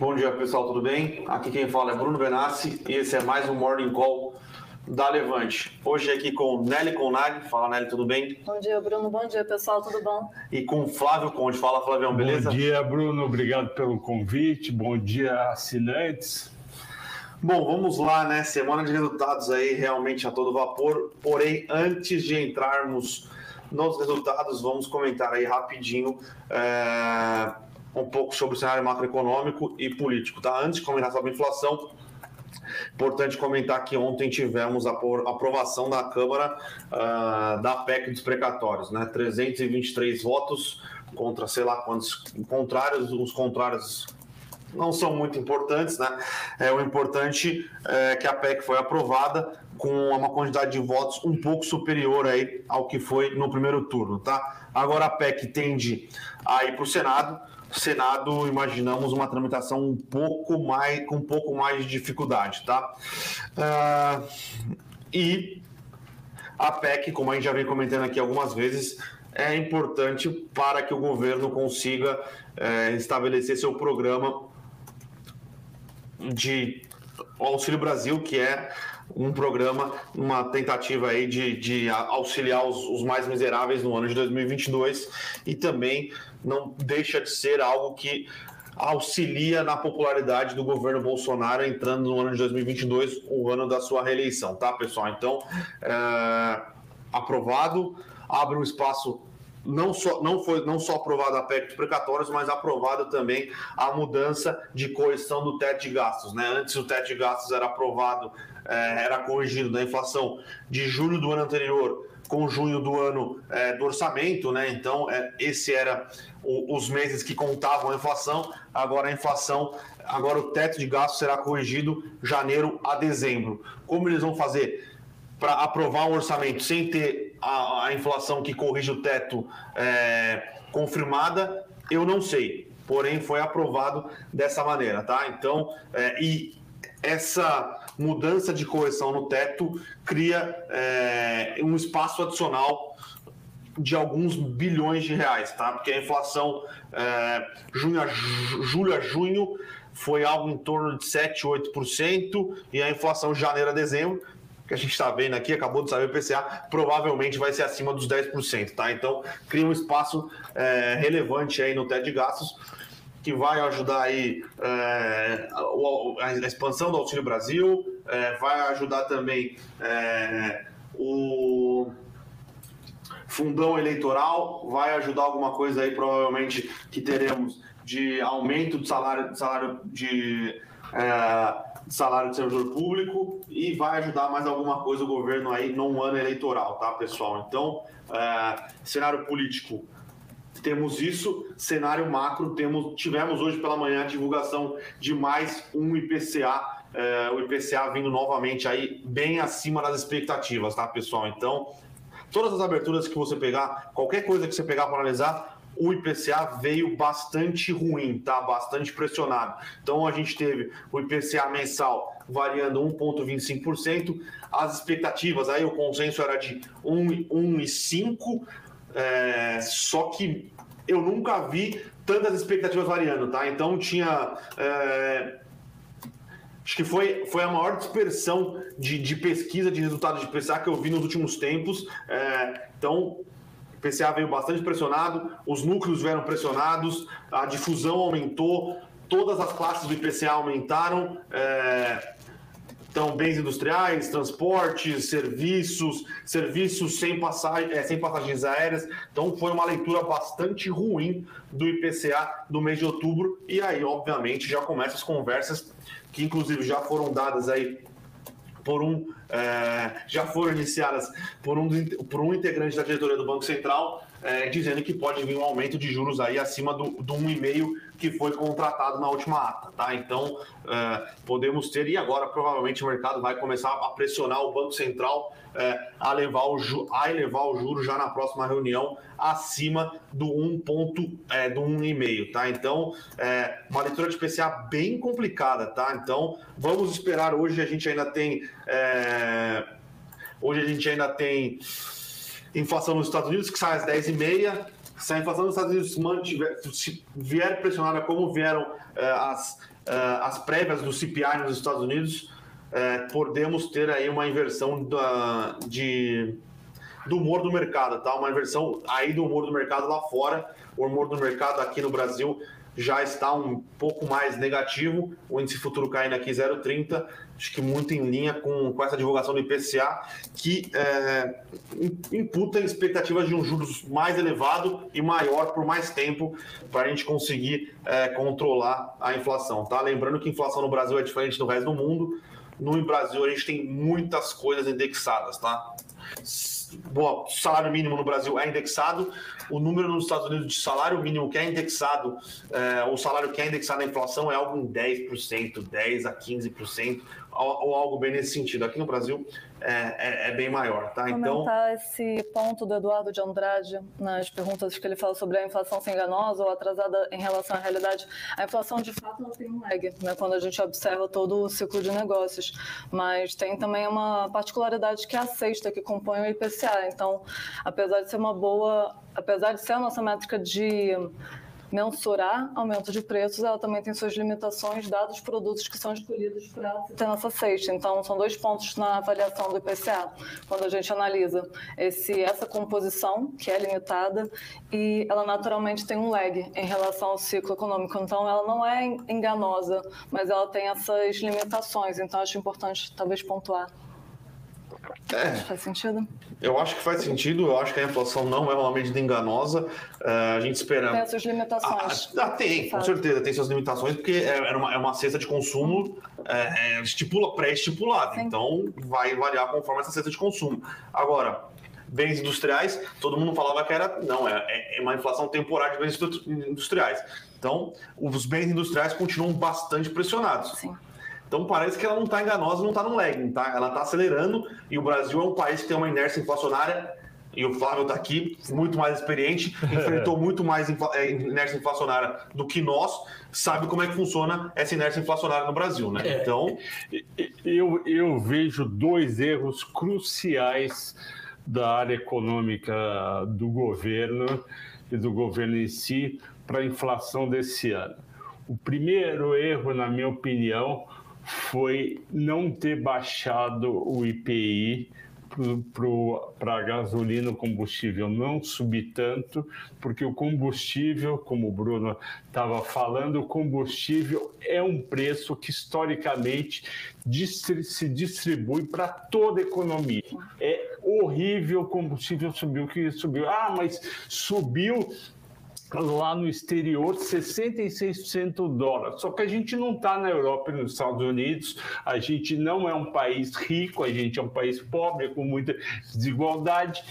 Bom dia, pessoal, tudo bem? Aqui quem fala é Bruno Benassi e esse é mais um Morning Call da Levante. Hoje aqui com Nelly Conag. Fala, Nelly, tudo bem? Bom dia, Bruno. Bom dia, pessoal, tudo bom? E com Flávio Conde. Fala, Flavião, beleza? Bom dia, Bruno. Obrigado pelo convite. Bom dia, assinantes. Bom, vamos lá, né? Semana de resultados aí realmente a todo vapor. Porém, antes de entrarmos nos resultados, vamos comentar aí rapidinho é, um pouco sobre o cenário macroeconômico e político, tá? Antes de comentar sobre a inflação, Importante comentar que ontem tivemos a aprovação da Câmara uh, da PEC dos precatórios, né? 323 votos contra sei lá quantos contrários, os contrários não são muito importantes, né? É, o importante é que a PEC foi aprovada com uma quantidade de votos um pouco superior aí ao que foi no primeiro turno, tá? Agora a PEC tende a ir para o Senado. Senado, imaginamos uma tramitação um pouco mais, com um pouco mais de dificuldade, tá? Uh, e a PEC, como a gente já vem comentando aqui algumas vezes, é importante para que o governo consiga é, estabelecer seu programa de Auxílio Brasil, que é um programa, uma tentativa aí de, de auxiliar os, os, mais miseráveis no ano de 2022 e também não deixa de ser algo que auxilia na popularidade do governo Bolsonaro entrando no ano de 2022, o ano da sua reeleição, tá, pessoal? Então, é, aprovado, abre um espaço não só, não foi não só aprovado a PEC dos precatórios, mas aprovado também a mudança de correção do teto de gastos. Né? Antes o teto de gastos era aprovado, era corrigido na inflação de julho do ano anterior com junho do ano é, do orçamento, né? Então, é, esse era o, os meses que contavam a inflação. Agora a inflação, agora o teto de gastos será corrigido janeiro a dezembro. Como eles vão fazer para aprovar um orçamento sem ter a, a inflação que corrige o teto é, confirmada, eu não sei. Porém, foi aprovado dessa maneira, tá? Então, é, e essa mudança de correção no teto cria é, um espaço adicional de alguns bilhões de reais, tá? Porque a inflação é, junho a, julho a junho foi algo em torno de 7, 8%, e a inflação janeiro a dezembro que a gente está vendo aqui, acabou de saber o PCA, provavelmente vai ser acima dos 10%, tá? Então, cria um espaço é, relevante aí no teto de gastos que vai ajudar aí é, a, expansão do Auxílio Brasil, é, vai ajudar também é, o fundão eleitoral, vai ajudar alguma coisa aí, provavelmente, que teremos de aumento do salário, salário de salário de servidor público e vai ajudar mais alguma coisa o governo aí num ano eleitoral, tá, pessoal? Então, é, cenário político temos isso, cenário macro, temos, tivemos hoje pela manhã a divulgação de mais um IPCA, é, o IPCA vindo novamente aí bem acima das expectativas, tá, pessoal? Então, todas as aberturas que você pegar, qualquer coisa que você pegar para analisar, o IPCA veio bastante ruim, tá? Bastante pressionado. Então a gente teve o IPCA mensal variando 1,25%, as expectativas, aí o consenso era de 1,5%, é, só que eu nunca vi tantas expectativas variando, tá? Então tinha. É, acho que foi, foi a maior dispersão de, de pesquisa de resultados de IPCA que eu vi nos últimos tempos. É, então, PCA veio bastante pressionado, os núcleos vieram pressionados, a difusão aumentou, todas as classes do IPCA aumentaram. É, então, bens industriais, transportes, serviços, serviços sem, é, sem passagens aéreas. Então, foi uma leitura bastante ruim do IPCA do mês de outubro. E aí, obviamente, já começam as conversas que, inclusive, já foram dadas aí por um é, já foram iniciadas por um, por um integrante da diretoria do Banco Central, é, dizendo que pode vir um aumento de juros aí acima do, do 1,5 que foi contratado na última ata, tá? Então, é, podemos ter, e agora provavelmente o mercado vai começar a pressionar o Banco Central é, a, levar o, a elevar o juro já na próxima reunião acima do 1 ponto, é, do 1,5, tá? Então, é, uma leitura de PCA bem complicada, tá? Então, vamos esperar hoje, a gente ainda tem... É, hoje a gente ainda tem inflação nos Estados Unidos, que sai às 10h30, se a inflação dos Estados Unidos mantiver, se vier pressionada como vieram eh, as, eh, as prévias do CPI nos Estados Unidos, eh, podemos ter aí uma inversão da, de, do humor do mercado, tá? Uma inversão aí do humor do mercado lá fora. O humor do mercado aqui no Brasil já está um pouco mais negativo, o índice futuro caindo aqui 0,30, acho que muito em linha com, com essa divulgação do IPCA, que é, imputa expectativas de um juros mais elevado e maior por mais tempo para a gente conseguir é, controlar a inflação. Tá? Lembrando que a inflação no Brasil é diferente do resto do mundo, no Brasil a gente tem muitas coisas indexadas, tá? Bom, salário mínimo no Brasil é indexado, o número nos Estados Unidos de salário mínimo que é indexado, é, o salário que é indexado na inflação é algo em 10%, 10% a 15% ou algo bem nesse sentido. Aqui no Brasil é, é, é bem maior, tá? Então Comentar esse ponto do Eduardo de Andrade nas perguntas que ele fala sobre a inflação ser enganosa ou atrasada em relação à realidade. A inflação, de fato, ela tem um lag, né? Quando a gente observa todo o ciclo de negócios, mas tem também uma particularidade que é a sexta que compõe o IPCA. Então, apesar de ser uma boa, apesar de ser a nossa métrica de mensurar aumento de preços, ela também tem suas limitações, dados os produtos que são escolhidos para ter nessa cesta. Então, são dois pontos na avaliação do IPCA, quando a gente analisa esse, essa composição, que é limitada, e ela naturalmente tem um lag em relação ao ciclo econômico. Então, ela não é enganosa, mas ela tem essas limitações. Então, acho importante, talvez, pontuar. É. Faz sentido? Eu acho que faz sentido, eu acho que a inflação não é uma medida enganosa. Uh, a gente espera. Tem suas limitações. Ah, ah, tem, com certeza, tem suas limitações, porque é, é, uma, é uma cesta de consumo é, estipula, pré-estipulada. Então, vai variar conforme essa cesta de consumo. Agora, bens industriais, todo mundo falava que era. Não, é, é uma inflação temporária de bens industriais. Então, os bens industriais continuam bastante pressionados. Sim. Então parece que ela não está enganosa, não está no lagging, tá? Ela está acelerando e o Brasil é um país que tem uma inércia inflacionária e o Flávio está aqui, muito mais experiente, enfrentou muito mais é, inércia inflacionária do que nós, sabe como é que funciona essa inércia inflacionária no Brasil, né? É, então, eu, eu vejo dois erros cruciais da área econômica do governo e do governo em si para a inflação desse ano. O primeiro erro, na minha opinião, foi não ter baixado o IPI para gasolina, o combustível não subir tanto, porque o combustível, como o Bruno estava falando, o combustível é um preço que historicamente se distribui para toda a economia. É horrível o combustível subiu, que subiu. Ah, mas subiu lá no exterior 66% do dólar. Só que a gente não está na Europa e nos Estados Unidos, a gente não é um país rico, a gente é um país pobre, com muita desigualdade,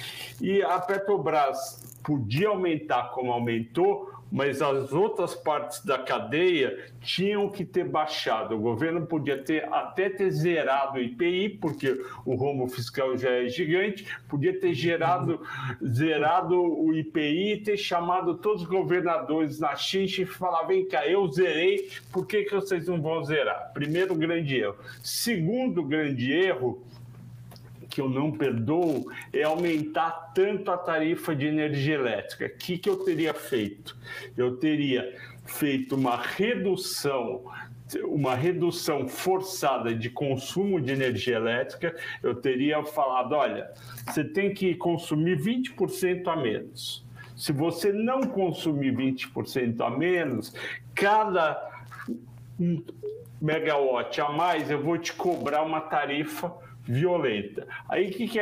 e a Petrobras podia aumentar como aumentou, mas as outras partes da cadeia tinham que ter baixado. O governo podia ter até ter zerado o IPI, porque o rombo fiscal já é gigante, podia ter gerado, zerado o IPI e ter chamado todos os governadores na xincha e falar: vem cá, eu zerei, por que, que vocês não vão zerar? Primeiro grande erro. Segundo grande erro, que eu não perdoo é aumentar tanto a tarifa de energia elétrica. O que, que eu teria feito? Eu teria feito uma redução uma redução forçada de consumo de energia elétrica, eu teria falado: olha, você tem que consumir 20% a menos. Se você não consumir 20% a menos, cada megawatt a mais eu vou te cobrar uma tarifa violenta. Aí o que, que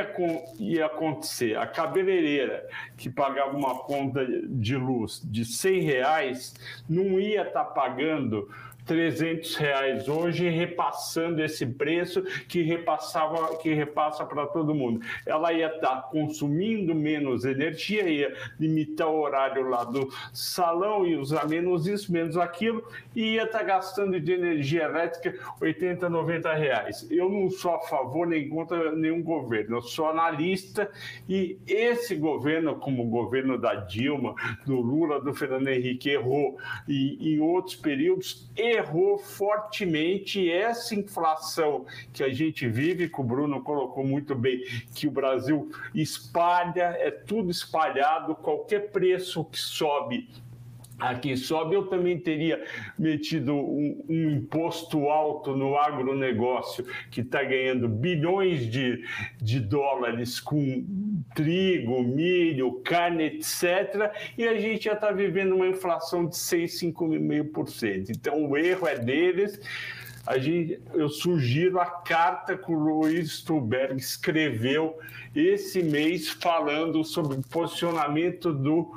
ia acontecer? A cabeleireira que pagava uma conta de luz de 100 reais não ia estar tá pagando 300 reais hoje, repassando esse preço que repassava, que repassa para todo mundo. Ela ia estar tá consumindo menos energia, ia limitar o horário lá do salão e usar menos isso, menos aquilo, e ia estar tá gastando de energia elétrica 80, 90 reais. Eu não sou a favor nem contra nenhum governo. Eu sou analista e esse governo, como o governo da Dilma, do Lula, do Fernando Henrique, errou e em outros períodos, errou fortemente. Essa inflação que a gente vive, que o Bruno colocou muito bem, que o Brasil espalha, é tudo espalhado, qualquer preço que sobe aqui sobe, eu também teria metido um, um imposto alto no agronegócio, que está ganhando bilhões de, de dólares com trigo, milho, carne, etc., e a gente já está vivendo uma inflação de 6, 5,5%. Então, o erro é deles. A gente, eu sugiro a carta que o Luiz Stuberg escreveu esse mês falando sobre o posicionamento do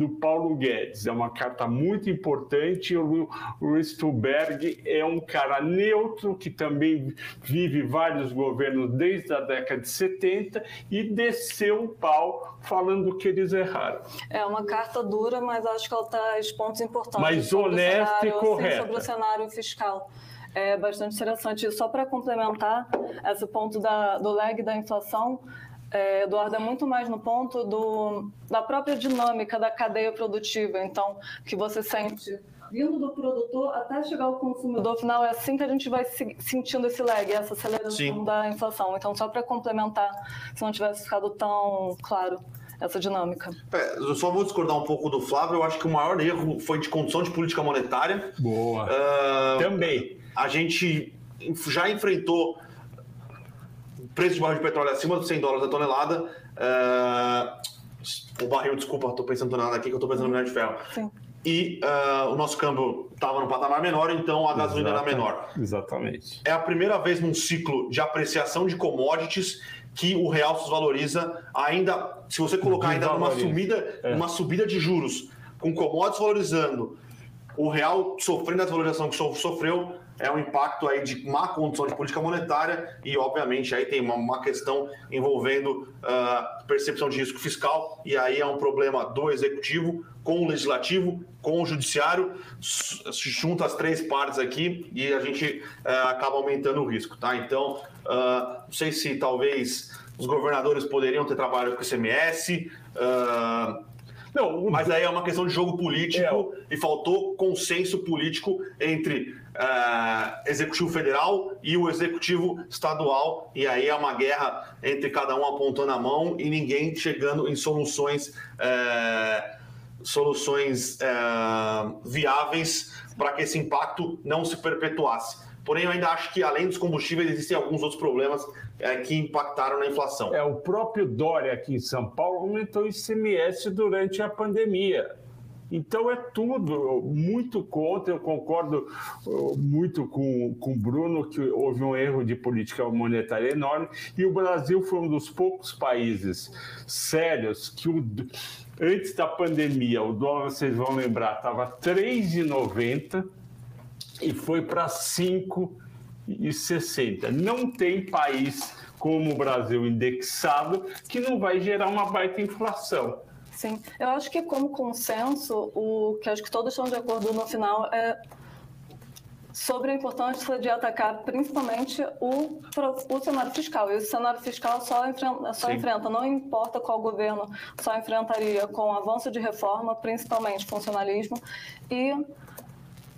do Paulo Guedes. É uma carta muito importante. O Luiz Stuberg é um cara neutro que também vive vários governos desde a década de 70 e desceu o pau falando que eles erraram. É uma carta dura, mas acho que ela traz pontos importantes. Mas honesta e correta. Sobre o cenário fiscal é bastante interessante. E só para complementar esse ponto da, do lag da inflação, é, Eduardo, é muito mais no ponto do, da própria dinâmica da cadeia produtiva. Então, que você sente vindo do produtor até chegar ao consumidor final, é assim que a gente vai sentindo esse lag, essa aceleração Sim. da inflação. Então, só para complementar, se não tivesse ficado tão claro essa dinâmica. É, eu só vou discordar um pouco do Flávio. Eu acho que o maior erro foi de condução de política monetária. Boa. Uh, Também. A gente já enfrentou preço de barril de petróleo acima dos 100 dólares a tonelada. Uh, o barril, desculpa, estou pensando em tonelada aqui, que eu estou pensando no minério de ferro. Sim. E uh, o nosso câmbio estava no patamar menor, então a gasolina era menor. Exatamente. É a primeira vez num ciclo de apreciação de commodities que o real se valoriza ainda, se você colocar ainda numa subida, é. uma subida de juros, com commodities valorizando, o real sofrendo a desvalorização que sofreu, é um impacto aí de má condição de política monetária e, obviamente, aí tem uma, uma questão envolvendo uh, percepção de risco fiscal e aí é um problema do executivo com o legislativo, com o judiciário, se junta as três partes aqui e a gente uh, acaba aumentando o risco, tá? Então, uh, não sei se talvez os governadores poderiam ter trabalhado com o ICMS, uh, não, mas aí é uma questão de jogo político é. e faltou consenso político entre uh, executivo federal e o executivo estadual, e aí é uma guerra entre cada um apontando a mão e ninguém chegando em soluções, uh, soluções uh, viáveis para que esse impacto não se perpetuasse. Porém, eu ainda acho que, além dos combustíveis, existem alguns outros problemas é, que impactaram na inflação. É, o próprio Dória aqui em São Paulo aumentou o ICMS durante a pandemia. Então é tudo muito contra. Eu concordo uh, muito com, com o Bruno que houve um erro de política monetária enorme e o Brasil foi um dos poucos países sérios que o, antes da pandemia o dólar, vocês vão lembrar, estava 3,90 e foi para 5,60. Não tem país como o Brasil indexado que não vai gerar uma baita inflação. Sim, eu acho que como consenso, o que acho que todos estão de acordo no final é sobre a importância de atacar principalmente o, o cenário fiscal. E o cenário fiscal só, enfrenta, só enfrenta, não importa qual governo, só enfrentaria com avanço de reforma, principalmente funcionalismo, e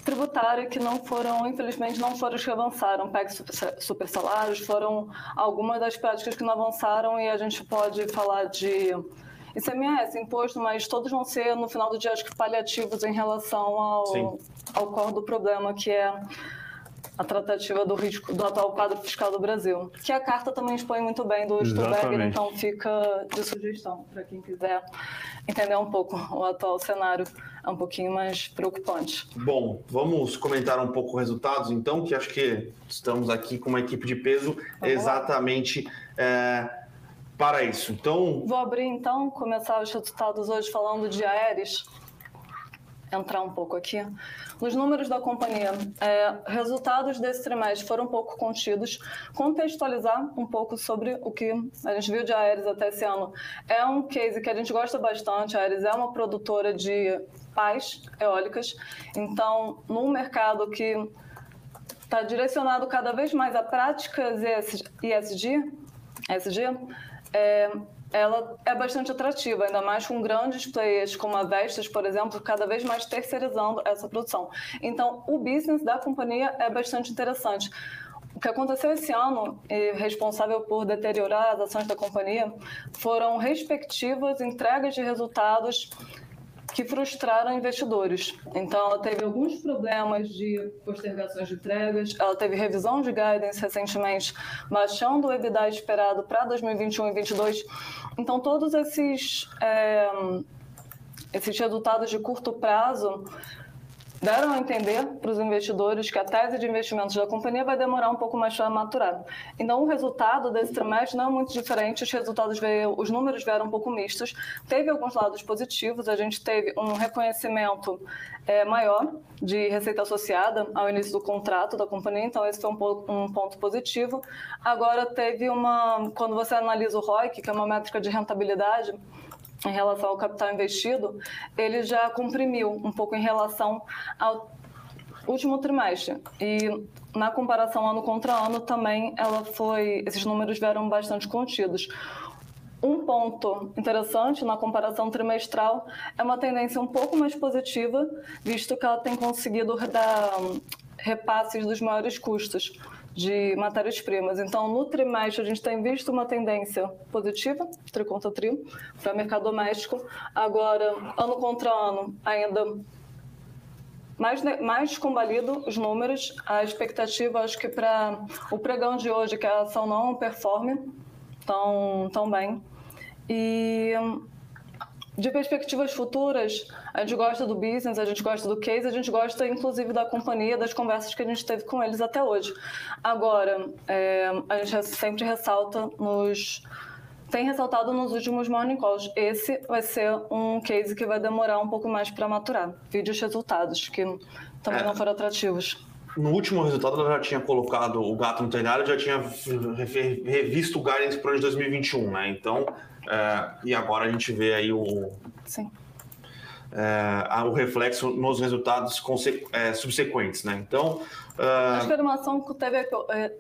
tributária que não foram, infelizmente, não foram os que avançaram. PEC super salários foram algumas das práticas que não avançaram e a gente pode falar de ICMS, imposto, mas todos vão ser, no final do dia, acho que paliativos em relação ao, ao core do problema, que é a tratativa do risco do atual quadro fiscal do Brasil, que a carta também expõe muito bem do Stuberger, então fica de sugestão para quem quiser entender um pouco o atual cenário. É um pouquinho mais preocupante. Bom, vamos comentar um pouco os resultados, então, que acho que estamos aqui com uma equipe de peso exatamente é, para isso. Então. Vou abrir então, começar os resultados hoje falando de Aeres. Entrar um pouco aqui. Nos números da companhia, é, resultados desse trimestre foram um pouco contidos. Contextualizar um pouco sobre o que a gente viu de Aeres até esse ano. É um case que a gente gosta bastante. A Aeres é uma produtora de pás eólicas. Então, num mercado que está direcionado cada vez mais a práticas ESG, ESG é, ela é bastante atrativa, ainda mais com grandes players como a Vestas, por exemplo, cada vez mais terceirizando essa produção. Então, o business da companhia é bastante interessante. O que aconteceu esse ano, e responsável por deteriorar as ações da companhia, foram respectivas entregas de resultados que frustraram investidores. Então, ela teve alguns problemas de postergações de entregas, ela teve revisão de guidance recentemente, baixando o EBITDA esperado para 2021 e 2022. Então, todos esses, é, esses resultados de curto prazo deram a entender para os investidores que a tese de investimentos da companhia vai demorar um pouco mais para maturar. Então, o resultado desse trimestre não é muito diferente, os resultados veio, os números vieram um pouco mistos. Teve alguns lados positivos, a gente teve um reconhecimento é, maior de receita associada ao início do contrato da companhia, então esse foi um, um ponto positivo. Agora teve uma, quando você analisa o ROIC, que é uma métrica de rentabilidade, em relação ao capital investido, ele já comprimiu um pouco em relação ao último trimestre. E na comparação ano contra ano também ela foi, esses números vieram bastante contidos. Um ponto interessante na comparação trimestral é uma tendência um pouco mais positiva, visto que ela tem conseguido dar repasses dos maiores custos de matérias-primas. Então, no trimestre, a gente tem visto uma tendência positiva, tri contra tri, para o mercado doméstico. Agora, ano contra ano, ainda mais, mais combalido os números. A expectativa, acho que para o pregão de hoje, que a ação não performe tão, tão bem. E de perspectivas futuras, a gente gosta do business, a gente gosta do case, a gente gosta inclusive da companhia, das conversas que a gente teve com eles até hoje. Agora, é, a gente sempre ressalta nos. Tem ressaltado nos últimos morning calls. Esse vai ser um case que vai demorar um pouco mais para maturar. Vídeos resultados, que também é. não foram atrativos no último resultado ela já tinha colocado o gato no telhado, já tinha revisto o guidance para o ano de 2021, né? Então, é, e agora a gente vê aí o, é, o reflexo nos resultados é, subsequentes, né? Então, é, acho que era uma ação que teve é,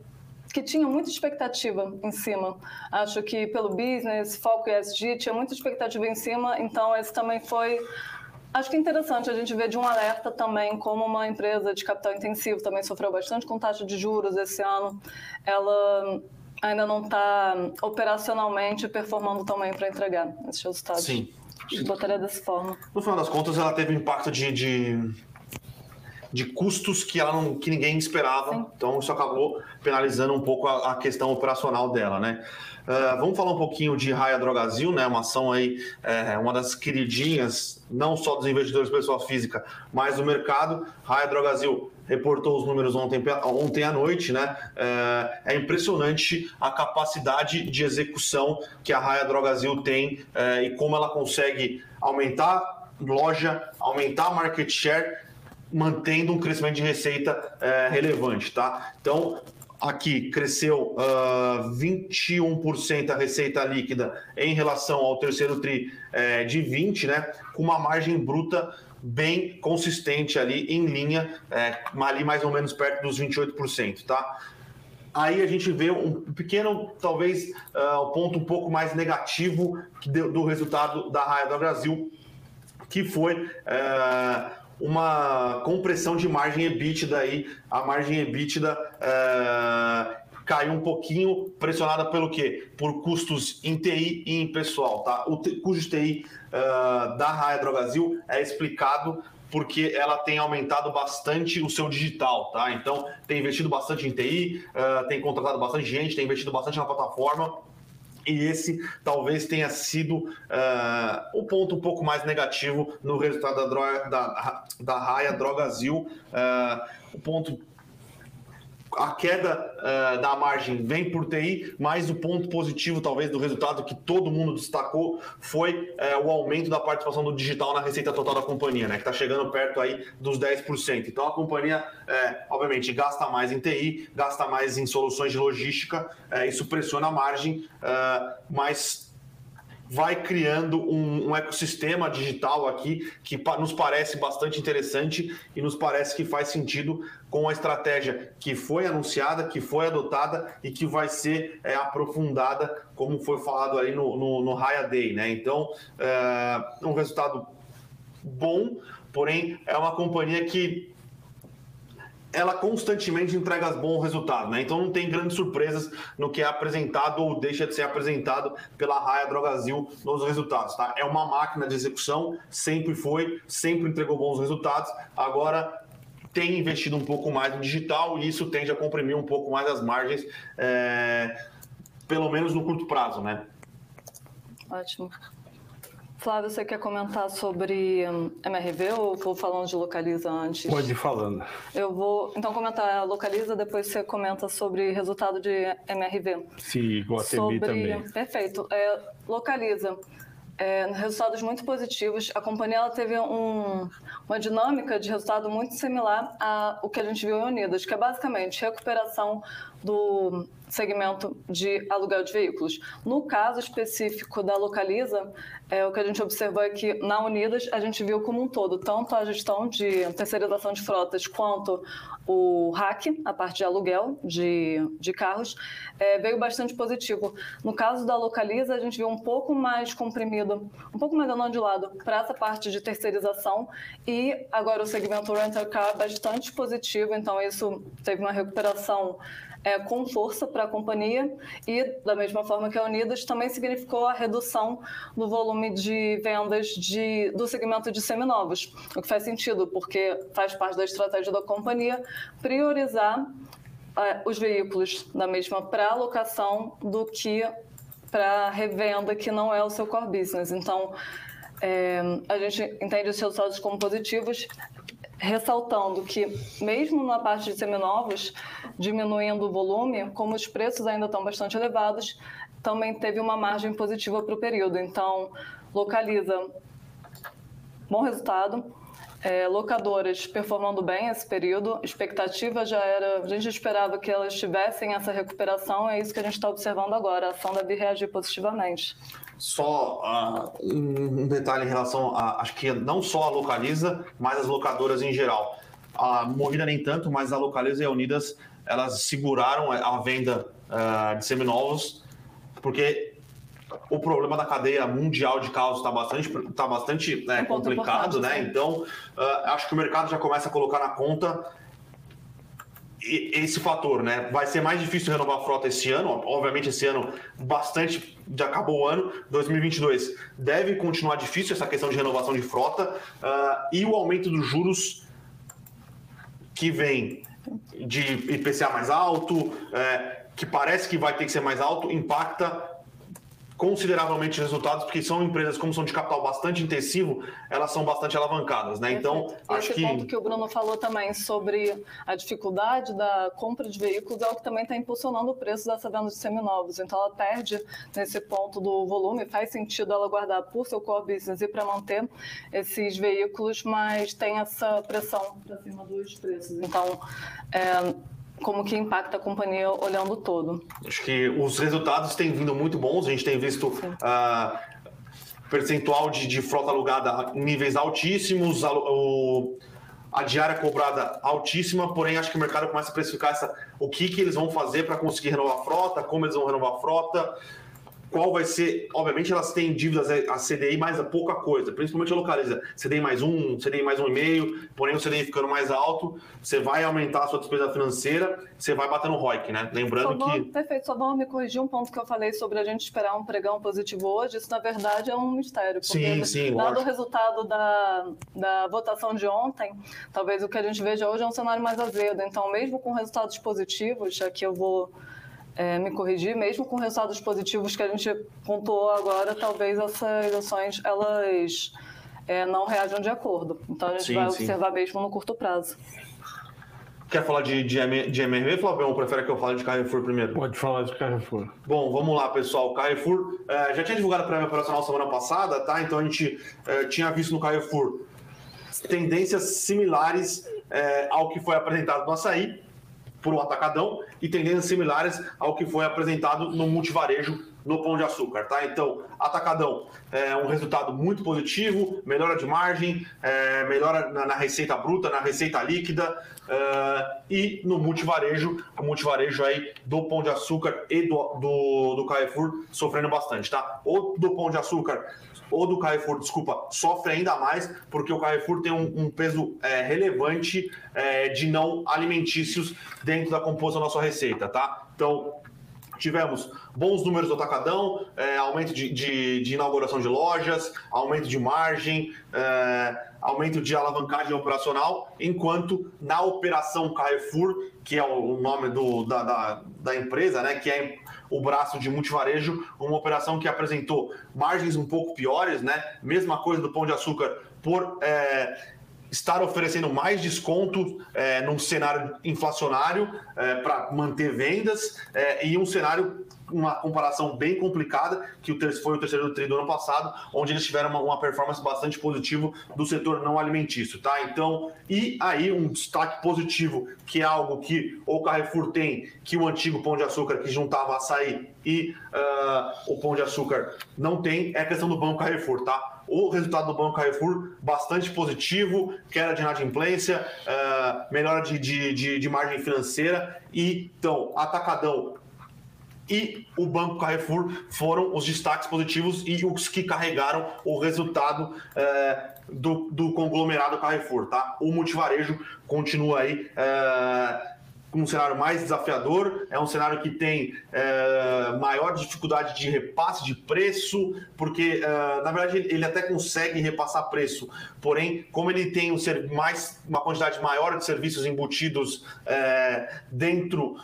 que tinha muita expectativa em cima. Acho que pelo business, foco ESG, tinha muita expectativa em cima, então esse também foi Acho que é interessante a gente ver de um alerta também como uma empresa de capital intensivo também sofreu bastante com taxa de juros esse ano. Ela ainda não está operacionalmente performando também para entregar esses resultados. Sim. Eu botaria dessa forma. No final das contas, ela teve um impacto de, de, de custos que, ela não, que ninguém esperava. Sim. Então, isso acabou penalizando um pouco a, a questão operacional dela, né? Uh, vamos falar um pouquinho de Raia Drogazil, né? Uma ação aí, é, uma das queridinhas, não só dos investidores pessoa física, mas do mercado. Raia Drogazil reportou os números ontem, ontem à noite, né? É, é impressionante a capacidade de execução que a Raia Drogazil tem é, e como ela consegue aumentar loja, aumentar market share mantendo um crescimento de receita é, relevante, tá? Então, aqui cresceu uh, ah, 21% a receita líquida em relação ao terceiro TRI é, de 20%, né, com uma margem bruta bem consistente ali em linha, é, ali mais ou menos perto dos 28%, tá? Aí a gente vê um pequeno, talvez, uh, ponto um pouco mais negativo do resultado da Raia do Brasil, que foi uh, uma compressão de margem EBITDA aí, a margem EBITDA uh, caiu um pouquinho, pressionada pelo quê? Por custos em TI e em pessoal, tá? O custo de TI uh, da Raia Drogazil é explicado porque ela tem aumentado bastante o seu digital, tá? Então, tem investido bastante em TI, uh, tem contratado bastante gente, tem investido bastante na plataforma, e esse talvez tenha sido uh, o ponto um pouco mais negativo no resultado da, droga, da, da Raia Drogazil. Uh, o ponto a queda uh, da margem vem por TI, mas o ponto positivo, talvez, do resultado que todo mundo destacou foi uh, o aumento da participação do digital na receita total da companhia, né? Que está chegando perto aí dos 10%. Então a companhia, uh, obviamente, gasta mais em TI, gasta mais em soluções de logística, isso pressiona a margem, mas vai criando um, um, ecossistema digital aqui que nos parece bastante interessante e nos parece que faz sentido com a estratégia que foi anunciada, que foi adotada e que vai ser é, aprofundada, como foi falado aí no, no, no Raya Day. Né? Então, é um resultado bom, porém é uma companhia que ela constantemente entrega bons resultados, né? Então não tem grandes surpresas no que é apresentado ou deixa de ser apresentado pela Raia Drogazil nos resultados, tá? É uma máquina de execução, sempre foi, sempre entregou bons resultados. Agora tem investido um pouco mais no digital e isso tende a comprimir um pouco mais as margens, é, pelo menos no curto prazo, né? Ótimo. Flávio, você quer comentar sobre MRV ou vou falando de Localiza antes? Pode ir falando. Eu vou então comentar Localiza, depois você comenta sobre resultado de MRV. Sim, a sobre... também. Perfeito. É, Localiza. É, resultados muito positivos. A companhia ela teve um, uma dinâmica de resultado muito similar ao que a gente viu em Unidas, que é basicamente recuperação do segmento de aluguel de veículos. No caso específico da Localiza, é, o que a gente observou é que na Unidas a gente viu como um todo, tanto a gestão de terceirização de frotas quanto o hack, a parte de aluguel de, de carros, é, veio bastante positivo. No caso da Localiza, a gente viu um pouco mais comprimido, um pouco mais andando de lado para essa parte de terceirização e agora o segmento rental car bastante positivo, então isso teve uma recuperação é, com força para a companhia e, da mesma forma que a Unidas, também significou a redução no volume de vendas de, do segmento de seminovos, o que faz sentido, porque faz parte da estratégia da companhia priorizar é, os veículos da mesma para alocação do que para revenda, que não é o seu core business. Então, é, a gente entende os resultados como positivos, ressaltando que, mesmo na parte de seminovos, diminuindo o volume, como os preços ainda estão bastante elevados, também teve uma margem positiva para o período. Então, localiza bom resultado. É, locadoras performando bem esse período, expectativa já era, a gente esperava que elas tivessem essa recuperação, é isso que a gente está observando agora, a ação deve reagir positivamente. Só uh, um detalhe em relação a, acho que não só a Localiza, mas as locadoras em geral. A Movida nem tanto, mas a Localiza e a Unidas, elas seguraram a venda uh, de seminovos, porque o problema da cadeia mundial de carros está bastante, tá bastante né, complicado, né? Então, uh, acho que o mercado já começa a colocar na conta esse fator, né? Vai ser mais difícil renovar a frota esse ano, obviamente esse ano bastante já acabou o ano, 2022 deve continuar difícil essa questão de renovação de frota uh, e o aumento dos juros que vem de IPCA mais alto, é, que parece que vai ter que ser mais alto, impacta consideravelmente resultados, porque são empresas, como são de capital bastante intensivo, elas são bastante alavancadas, né? Então, acho que... ponto que o Bruno falou também sobre a dificuldade da compra de veículos é o que também está impulsionando o preço dessa venda de seminovos. Então, ela perde nesse ponto do volume, faz sentido ela guardar por seu core business e para manter esses veículos, mas tem essa pressão para cima dos preços. Então, é, como que impacta a companhia olhando todo. Acho que os resultados têm vindo muito bons, a gente tem visto uh, percentual de, de, frota alugada em níveis altíssimos, a, o, a diária cobrada altíssima, porém acho que o mercado começa a precificar essa, o que, que eles vão fazer para conseguir renovar a frota, como eles vão renovar a frota, qual vai ser. Obviamente, elas têm dívidas a CDI mais a pouca coisa, principalmente a localiza. CDI mais um, CDI mais um e meio, porém o CDI ficando mais alto, você vai aumentar a sua despesa financeira, você vai bater no ROIC, né? Lembrando que. Perfeito, só vamos me corrigir um ponto que eu falei sobre a gente esperar um pregão positivo hoje. Isso, na verdade, é um mistério. Sim, sim. Dado o resultado da, da votação de ontem, talvez o que a gente veja hoje é um cenário mais azedo. Então, mesmo com resultados positivos, aqui eu vou é, me corrigir, mesmo com resultados positivos que a gente pontuou agora, talvez essas ações elas é, não reajam de acordo. Então a gente sim, vai sim. observar mesmo no curto prazo. Quer falar de, de, de MRV, Flavião, ou prefere que eu fale de Carrefour primeiro? Pode falar de Carrefour. Bom, vamos lá, pessoal. Carrefour é, já tinha divulgado a prémio operacional semana passada, tá? Então a gente é, tinha visto no Carrefour tendências similares é, ao que foi apresentado no açaí para o atacadão e tendências similares ao que foi apresentado no multivarejo no Pão de Açúcar, tá? Então, atacadão é um resultado muito positivo, melhora de margem, é, melhora na, na, receita bruta, na receita líquida é, e no multivarejo, o multivarejo aí do Pão de Açúcar e do, do, do Carrefour sofrendo bastante, tá? Ou do Pão de Açúcar ou do Carrefour, desculpa, sofre ainda mais, porque o Carrefour tem um, um peso é, relevante é, de não alimentícios dentro da composição da sua receita, tá? Então, tivemos bons números do atacadão, é, aumento de, de, de, inauguração de lojas, aumento de margem, é, aumento de alavancagem operacional, enquanto na operação Carrefour, que é o nome do, da, da, da empresa, né, que é o braço de multivarejo, uma operação que apresentou margens um pouco piores, né? Mesma coisa do Pão de Açúcar por é, estar oferecendo mais desconto é, num cenário inflacionário é, para manter vendas é, e um cenário uma comparação bem complicada, que foi o terceiro tri do ano passado, onde eles tiveram uma, uma performance bastante positiva do setor não alimentício, tá? Então, e aí um destaque positivo, que é algo que o Carrefour tem, que o antigo Pão de Açúcar, que juntava açaí e uh, o Pão de Açúcar não tem, é a questão do Banco Carrefour, tá? O resultado do Banco Carrefour bastante positivo, queda de inadimplência, uh, melhora de, de, de, de margem financeira e, então, atacadão e o Banco Carrefour foram os destaques positivos e os que carregaram o resultado é, do, do, conglomerado Carrefour, tá? O multivarejo continua aí é, um cenário mais desafiador, é um cenário que tem é, maior dificuldade de repasse de preço, porque é, na verdade ele até consegue repassar preço, porém, como ele tem um, mais, uma quantidade maior de serviços embutidos é, dentro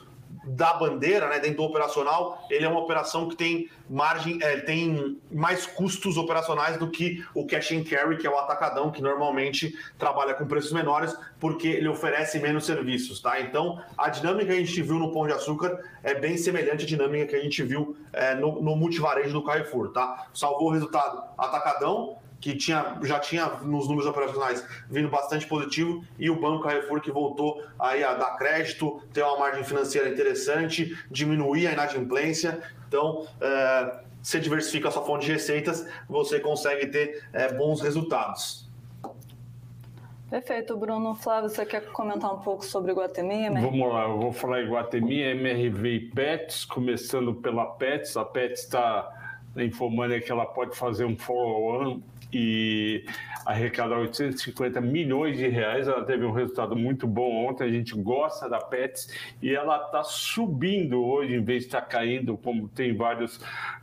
da bandeira, né, dentro do operacional, ele é uma operação que tem margem, é, tem mais custos operacionais do que o cash and carry, que é o atacadão, que normalmente trabalha com preços menores, porque ele oferece menos serviços, tá? Então, a dinâmica que a gente viu no Pão de Açúcar é bem semelhante à dinâmica que a gente viu é, no, no multivarejo do Carrefour, tá? Salvou o resultado atacadão, que tinha, já tinha nos números operacionais vindo bastante positivo, e o Banco Carrefour que voltou aí a dar crédito, ter uma margem financeira interessante, diminuir a inadimplência. Então, é, você diversifica a sua fonte de receitas, você consegue ter é, bons resultados. Perfeito, Bruno. Flávio, você quer comentar um pouco sobre Guatemi? MRV? Vamos lá, eu vou falar em Guatemi, MRV e PETS, começando pela PETS. A PETS está informando que ela pode fazer um follow-on e arrecadar 850 milhões de reais. Ela teve um resultado muito bom ontem. A gente gosta da Pets e ela está subindo hoje, em vez de estar tá caindo, como tem vários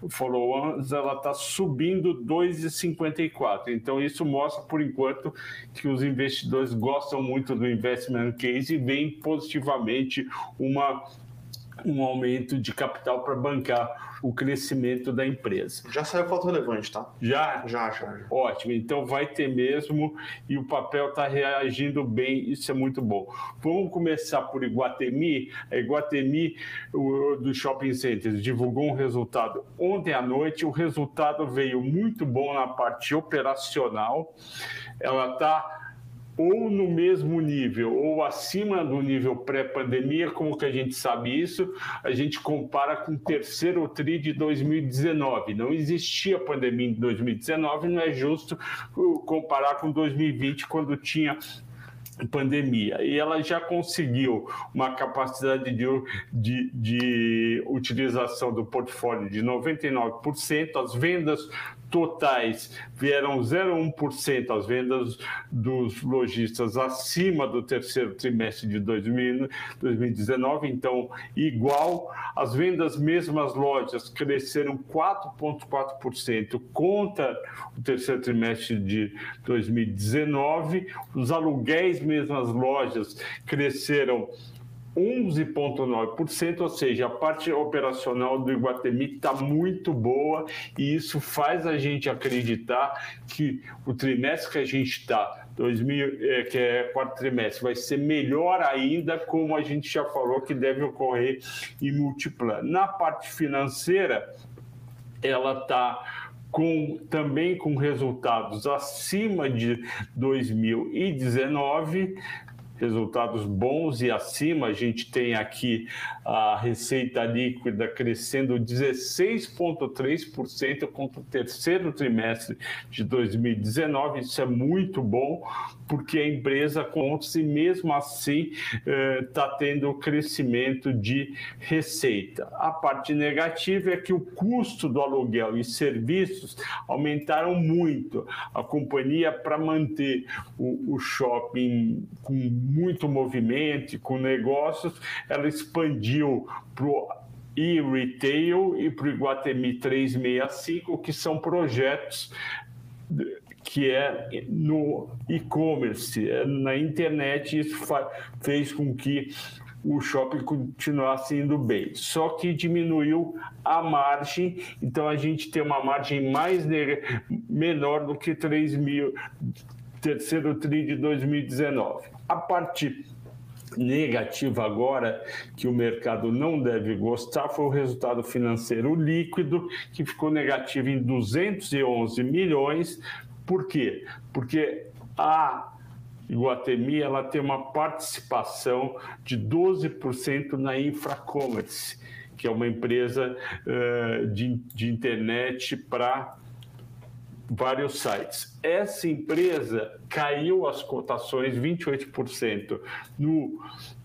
follow-ons, ela está subindo 2,54. Então, isso mostra, por enquanto, que os investidores gostam muito do investment case e veem positivamente uma um aumento de capital para bancar o crescimento da empresa. Já saiu foto relevante, tá? Já? Já, já. Ótimo, então vai ter mesmo e o papel está reagindo bem, isso é muito bom. Vamos começar por Iguatemi. A Iguatemi o, do Shopping Centers divulgou um resultado ontem à noite, o resultado veio muito bom na parte operacional, ela está ou no mesmo nível ou acima do nível pré-pandemia, como que a gente sabe isso? A gente compara com o terceiro TRI de 2019. Não existia pandemia em 2019, não é justo comparar com 2020, quando tinha pandemia e ela já conseguiu uma capacidade de, de, de utilização do portfólio de 99%, as vendas totais vieram 0,1% as vendas dos lojistas acima do terceiro trimestre de 2019, então igual. As vendas mesmas lojas cresceram 4,4% contra o terceiro trimestre de 2019. Os aluguéis mesmas lojas cresceram 11,9%, ou seja, a parte operacional do Iguatemi está muito boa e isso faz a gente acreditar que o trimestre que a gente está, é, que é quarto trimestre, vai ser melhor ainda, como a gente já falou que deve ocorrer em multiplan. Na parte financeira, ela está com, também com resultados acima de 2019 resultados bons e acima. A gente tem aqui a receita líquida crescendo 16,3% contra o terceiro trimestre de 2019. Isso é muito bom, porque a empresa conta-se mesmo assim está eh, tendo crescimento de receita. A parte negativa é que o custo do aluguel e serviços aumentaram muito. A companhia, para manter o, o shopping com muito movimento, com negócios, ela expandiu para o e-retail e para o Iguatemi 365, que são projetos que é no e-commerce, é na internet, isso fez com que o shopping continuasse indo bem. Só que diminuiu a margem, então a gente tem uma margem mais menor do que 3 mil, terceiro TRI de 2019. A parte negativa agora que o mercado não deve gostar foi o resultado financeiro líquido, que ficou negativo em 211 milhões. Por quê? Porque a Iguatemi ela tem uma participação de 12% na Infracommerce, que é uma empresa uh, de, de internet para vários sites. Essa empresa caiu as cotações 28% no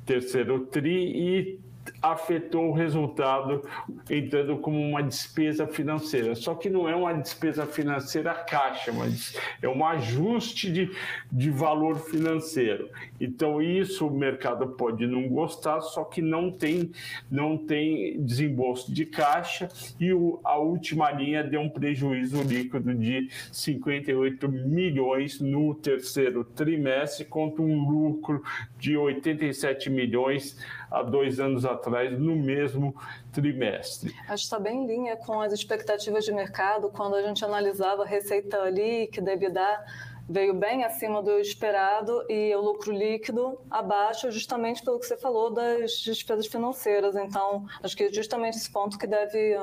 terceiro TRI e afetou o resultado entrando como uma despesa financeira. Só que não é uma despesa financeira caixa, mas é um ajuste de, de valor financeiro. Então isso o mercado pode não gostar, só que não tem não tem desembolso de caixa e o, a última linha deu um prejuízo líquido de 58 milhões no terceiro trimestre contra um lucro de 87 milhões há dois anos atrás, no mesmo trimestre. Acho que está bem em linha com as expectativas de mercado, quando a gente analisava a receita líquida, EBITDA, veio bem acima do esperado e o lucro líquido abaixo, justamente pelo que você falou das despesas financeiras. Então, acho que é justamente esse ponto que deve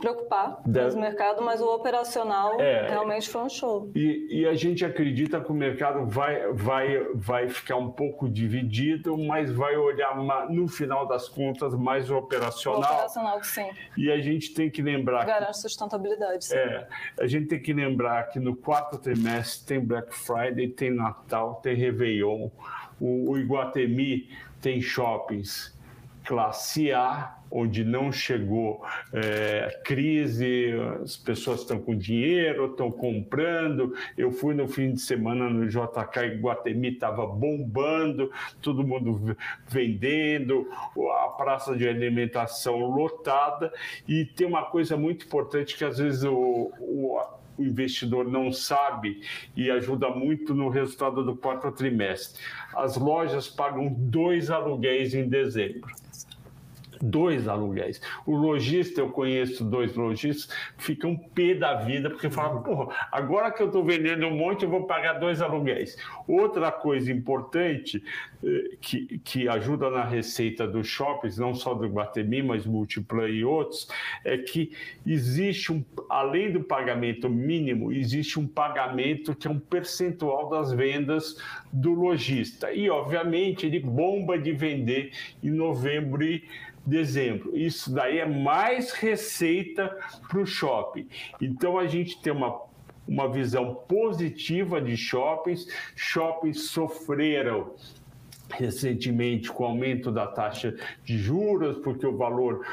preocupar Deve... o mercado, mas o operacional é, realmente foi um show. E, e, a gente acredita que o mercado vai, vai, vai ficar um pouco dividido, mas vai olhar no final das contas mais o operacional. O operacional, sim. E a gente tem que lembrar. Garante que, sustentabilidade. Sim. É, a gente tem que lembrar que no quarto trimestre tem Black Friday, tem Natal, tem Réveillon, o, o Iguatemi tem shoppings classe A onde não chegou é, crise, as pessoas estão com dinheiro, estão comprando. Eu fui no fim de semana no JK Guatemi, estava bombando, todo mundo vendendo, a praça de alimentação lotada. E tem uma coisa muito importante que às vezes o, o o investidor não sabe e ajuda muito no resultado do quarto trimestre. As lojas pagam dois aluguéis em dezembro dois aluguéis. O lojista, eu conheço dois lojistas, ficam pé da vida, porque falam, porra, agora que eu estou vendendo um monte, eu vou pagar dois aluguéis. Outra coisa importante eh, que, que ajuda na receita dos shoppings, não só do Guatemi, mas Multiplan e outros, é que existe um, além do pagamento mínimo, existe um pagamento que é um percentual das vendas do lojista. E, obviamente, ele bomba de vender em novembro e dezembro. Isso daí é mais receita para o shopping. Então a gente tem uma, uma visão positiva de shoppings. Shoppings sofreram recentemente com o aumento da taxa de juros, porque o valor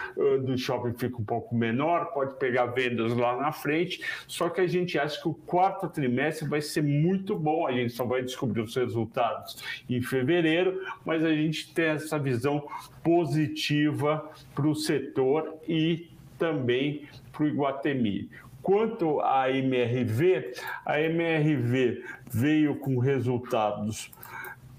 do shopping fica um pouco menor, pode pegar vendas lá na frente, só que a gente acha que o quarto trimestre vai ser muito bom, a gente só vai descobrir os resultados em fevereiro, mas a gente tem essa visão positiva para o setor e também para o Iguatemi. Quanto à MRV, a MRV veio com resultados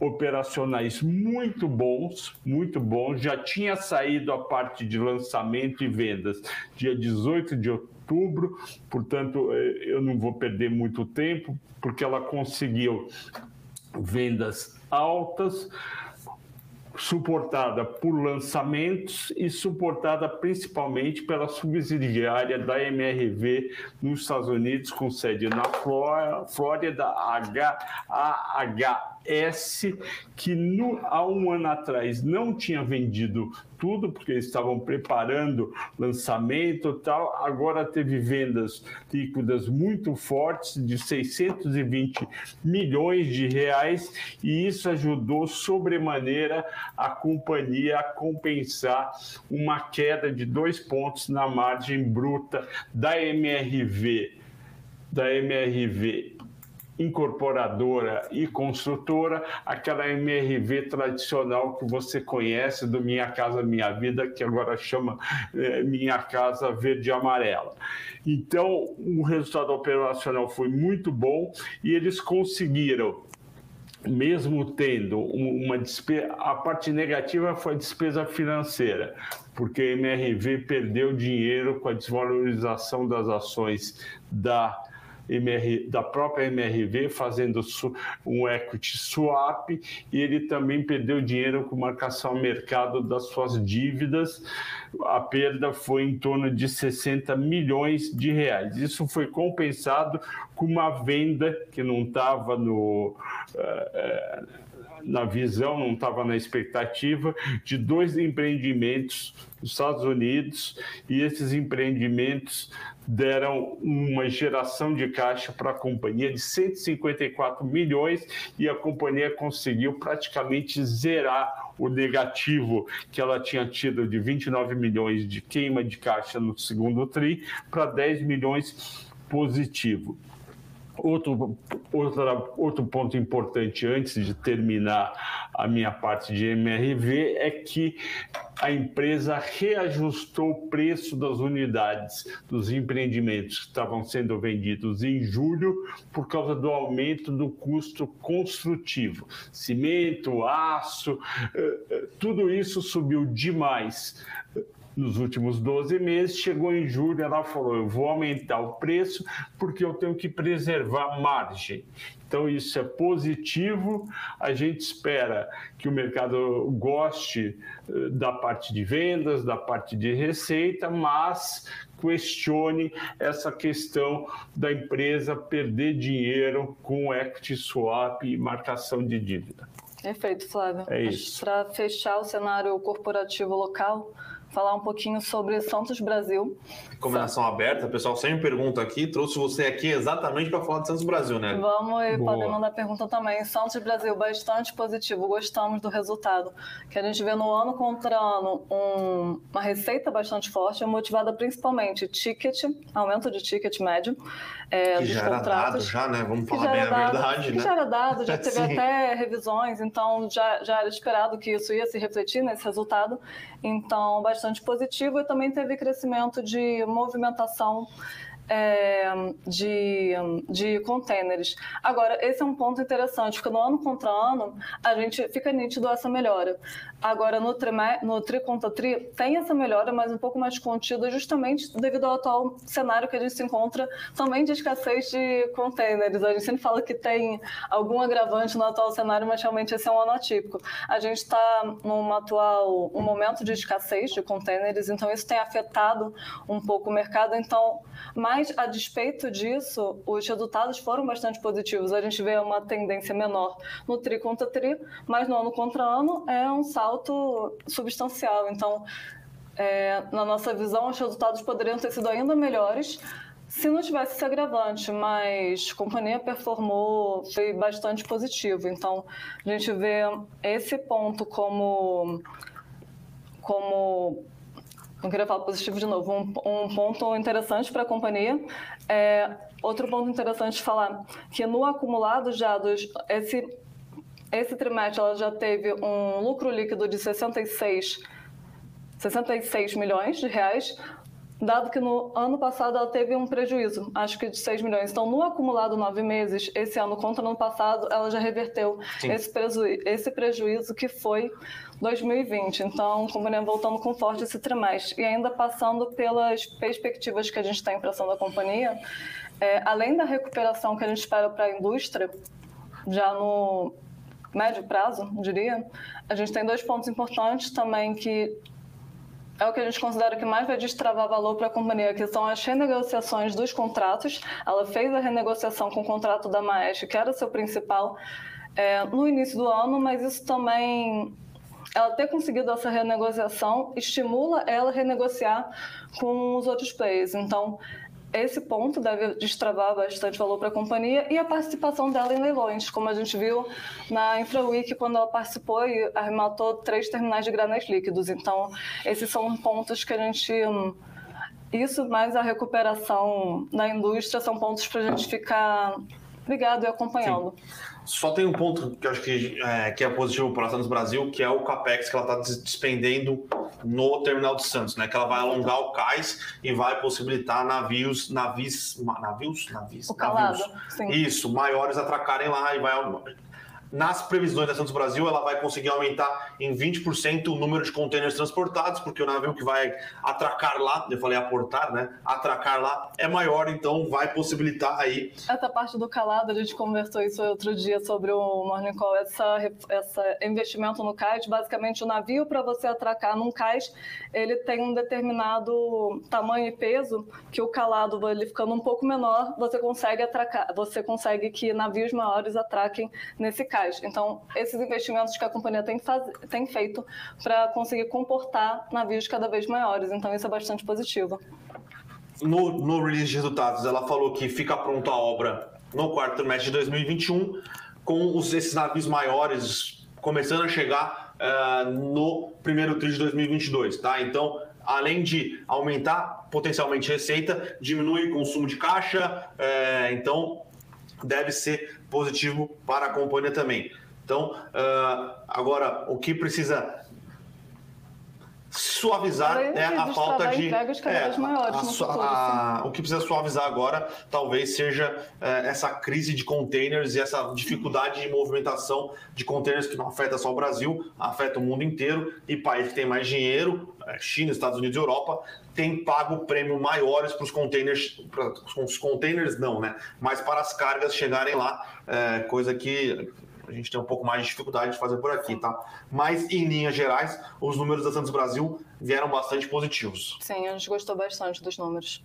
operacionais muito bons, muito bons. Já tinha saído a parte de lançamento e vendas dia 18 de outubro, portanto, eh, eu não vou perder muito tempo, porque ela conseguiu vendas altas, suportada por lançamentos e suportada principalmente pela subsidiária da MRV nos Estados Unidos, com sede na Flórida, AHL S, que no, há um ano atrás não tinha vendido tudo, porque eles estavam preparando lançamento e tal, agora teve vendas líquidas muito fortes, de 620 milhões de reais, e isso ajudou sobremaneira a companhia a compensar uma queda de dois pontos na margem bruta da MRV da MRV incorporadora e construtora, aquela MRV tradicional que você conhece do Minha Casa Minha Vida, que agora chama é, Minha Casa Verde e Amarela. Então, o resultado operacional foi muito bom e eles conseguiram mesmo tendo uma despesa, a parte negativa foi a despesa financeira, porque a MRV perdeu dinheiro com a desvalorização das ações da MR, da própria MRV fazendo um equity swap e ele também perdeu dinheiro com marcação ao mercado das suas dívidas. A perda foi em torno de 60 milhões de reais. Isso foi compensado com uma venda que não estava no. Uh, na visão, não estava na expectativa, de dois empreendimentos nos Estados Unidos, e esses empreendimentos deram uma geração de caixa para a companhia de 154 milhões e a companhia conseguiu praticamente zerar o negativo que ela tinha tido de 29 milhões de queima de caixa no segundo tri para 10 milhões positivo. Outro, outra, outro ponto importante antes de terminar a minha parte de MRV é que a empresa reajustou o preço das unidades dos empreendimentos que estavam sendo vendidos em julho por causa do aumento do custo construtivo. Cimento, aço, eh, eh, tudo isso subiu demais nos últimos 12 meses, chegou em julho, ela falou: eu vou aumentar o preço porque eu tenho que preservar margem. Então, isso é positivo. A gente espera que o mercado goste eh, da parte de vendas, da parte de receita, mas questione essa questão da empresa perder dinheiro com equity swap e marcação de dívida. Perfeito, Flávio. É isso. Para fechar o cenário corporativo local, falar um pouquinho sobre Santos Brasil. Combinação aberta, o pessoal sempre pergunta aqui, trouxe você aqui exatamente para falar de Santos Brasil, né? Vamos e podem mandar pergunta também. Santos Brasil, bastante positivo, gostamos do resultado. Que a gente vê no ano contra ano um, uma receita bastante forte, motivada principalmente ticket, aumento de ticket médio. É, que já era dado, já, né? Vamos falar bem a dado, verdade, né? já era dado, já teve até revisões, então já, já era esperado que isso ia se refletir nesse resultado. Então, bastante positivo e também teve crescimento de movimentação é, de, de containers. Agora, esse é um ponto interessante, porque no ano contra ano a gente fica nítido essa melhora. Agora, no, trimé, no tri contra tri, tem essa melhora, mas um pouco mais contida, justamente devido ao atual cenário que a gente se encontra também de escassez de containers. A gente sempre fala que tem algum agravante no atual cenário, mas realmente esse é um ano atípico. A gente está num atual um momento de escassez de containers, então isso tem afetado um pouco o mercado. Então, mas a despeito disso, os resultados foram bastante positivos. A gente vê uma tendência menor no tri contra tri, mas no ano contra ano é um salto substancial. Então, é, na nossa visão, os resultados poderiam ter sido ainda melhores se não tivesse esse agravante, mas a companhia performou, foi bastante positivo. Então, a gente vê esse ponto como, como não queria falar positivo de novo, um, um ponto interessante para a companhia. É, outro ponto interessante de falar, que no acumulado já dos, esse esse trimestre ela já teve um lucro líquido de 66, 66 milhões de reais, dado que no ano passado ela teve um prejuízo, acho que de 6 milhões. Então, no acumulado nove meses, esse ano contra o ano passado, ela já reverteu esse, preju esse prejuízo que foi 2020. Então, companhia voltando com forte esse trimestre. E ainda passando pelas perspectivas que a gente tem para ação da companhia, é, além da recuperação que a gente espera para a indústria, já no médio prazo, diria, a gente tem dois pontos importantes também que é o que a gente considera que mais vai destravar valor para a companhia, que são as renegociações dos contratos. Ela fez a renegociação com o contrato da Maestro, que era seu principal é, no início do ano, mas isso também ela ter conseguido essa renegociação estimula ela a renegociar com os outros players. Então, esse ponto deve destravar bastante valor para a companhia e a participação dela em leilões, como a gente viu na InfraWeek quando ela participou e arrematou três terminais de granéis líquidos. Então, esses são pontos que a gente. Isso mais a recuperação na indústria são pontos para a gente ficar ligado e acompanhando. Sim. Só tem um ponto que eu acho que é, que é positivo para a Santos Brasil, que é o capex que ela está despendendo no terminal de Santos, né? Que ela vai alongar o cais e vai possibilitar navios, navios, navios, navios, o calado, navios, isso, maiores atracarem lá e vai nas previsões da Santos Brasil, ela vai conseguir aumentar em 20% o número de contêineres transportados, porque o navio que vai atracar lá, eu falei aportar, né? Atracar lá é maior, então vai possibilitar aí. Essa parte do calado, a gente conversou isso outro dia sobre o Morning Call, essa, essa investimento no cais. Basicamente, o navio, para você atracar num cais, ele tem um determinado tamanho e peso que o calado, ele ficando um pouco menor, você consegue atracar, você consegue que navios maiores atraquem nesse cais. Então, esses investimentos que a companhia tem, faz... tem feito para conseguir comportar navios cada vez maiores. Então, isso é bastante positivo. No, no release de resultados, ela falou que fica pronta a obra no quarto trimestre de 2021, com os, esses navios maiores começando a chegar uh, no primeiro trimestre de 2022, tá? Então, além de aumentar potencialmente receita, diminui o consumo de caixa, uh, então deve ser positivo para a companhia também. Então, uh, agora, o que precisa suavizar é a falta de é, maiores a, a, o que precisa suavizar agora talvez seja é, essa crise de containers e essa dificuldade de movimentação de containers que não afeta só o Brasil, afeta o mundo inteiro e países que têm mais dinheiro, é, China, Estados Unidos e Europa, tem pago prêmio maiores para os containers, para os containers não, né? Mas para as cargas chegarem lá, é, coisa que a gente tem um pouco mais de dificuldade de fazer por aqui, tá? Mas, em linhas gerais, os números da Santos Brasil vieram bastante positivos. Sim, a gente gostou bastante dos números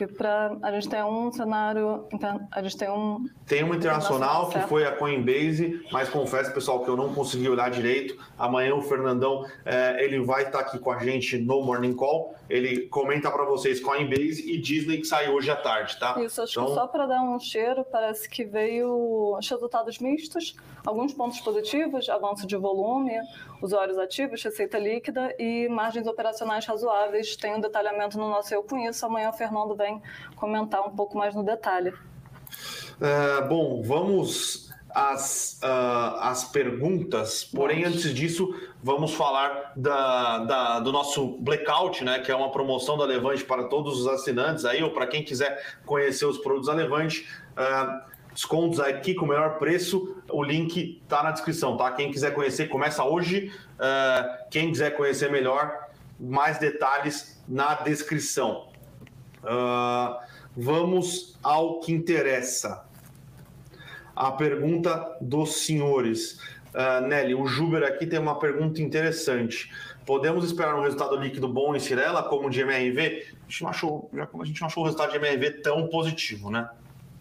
que para a gente tem um cenário, a gente tem um tem uma internacional que foi a Coinbase, mas confesso pessoal que eu não consegui olhar direito. Amanhã o Fernandão é, ele vai estar aqui com a gente no Morning Call. Ele comenta para vocês Coinbase e Disney que sai hoje à tarde, tá? Isso, acho então... que só para dar um cheiro, parece que veio os resultados mistos, alguns pontos positivos, avanço de volume, usuários ativos, receita líquida e margens operacionais razoáveis. Tem um detalhamento no nosso Eu Com Isso. Amanhã o Fernando vem comentar um pouco mais no detalhe. É, bom, vamos às, uh, às perguntas, porém antes disso vamos falar da, da, do nosso Blackout, né, que é uma promoção da Levante para todos os assinantes aí, ou para quem quiser conhecer os produtos da Levante. Uh, descontos aqui com o melhor preço. O link está na descrição, tá? Quem quiser conhecer, começa hoje. Uh, quem quiser conhecer melhor, mais detalhes na descrição. Uh, vamos ao que interessa. A pergunta dos senhores. Uh, Nelly, o Juber aqui tem uma pergunta interessante. Podemos esperar um resultado líquido bom em Cirela, como de MRV? A gente não achou, já, a gente não achou o resultado de MRV tão positivo, né?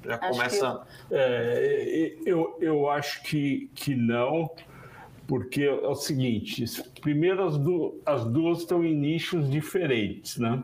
Já acho começa. Que... É, eu, eu acho que, que não, porque é o seguinte: primeiro, as, du as duas estão em nichos diferentes, né?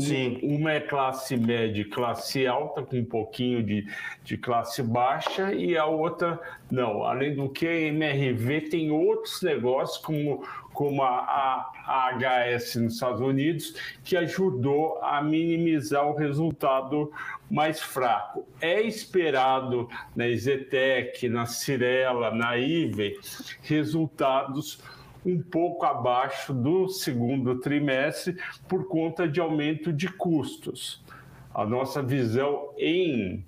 Sim. Uma é classe média e classe alta, com um pouquinho de, de classe baixa, e a outra não. Além do que, a MRV tem outros negócios, como, como a, a, HS nos Estados Unidos, que ajudou a minimizar o resultado mais fraco. É esperado na Zetec, na Cirela, na IVE, resultados um pouco abaixo do segundo trimestre por conta de aumento de custos. A nossa visão em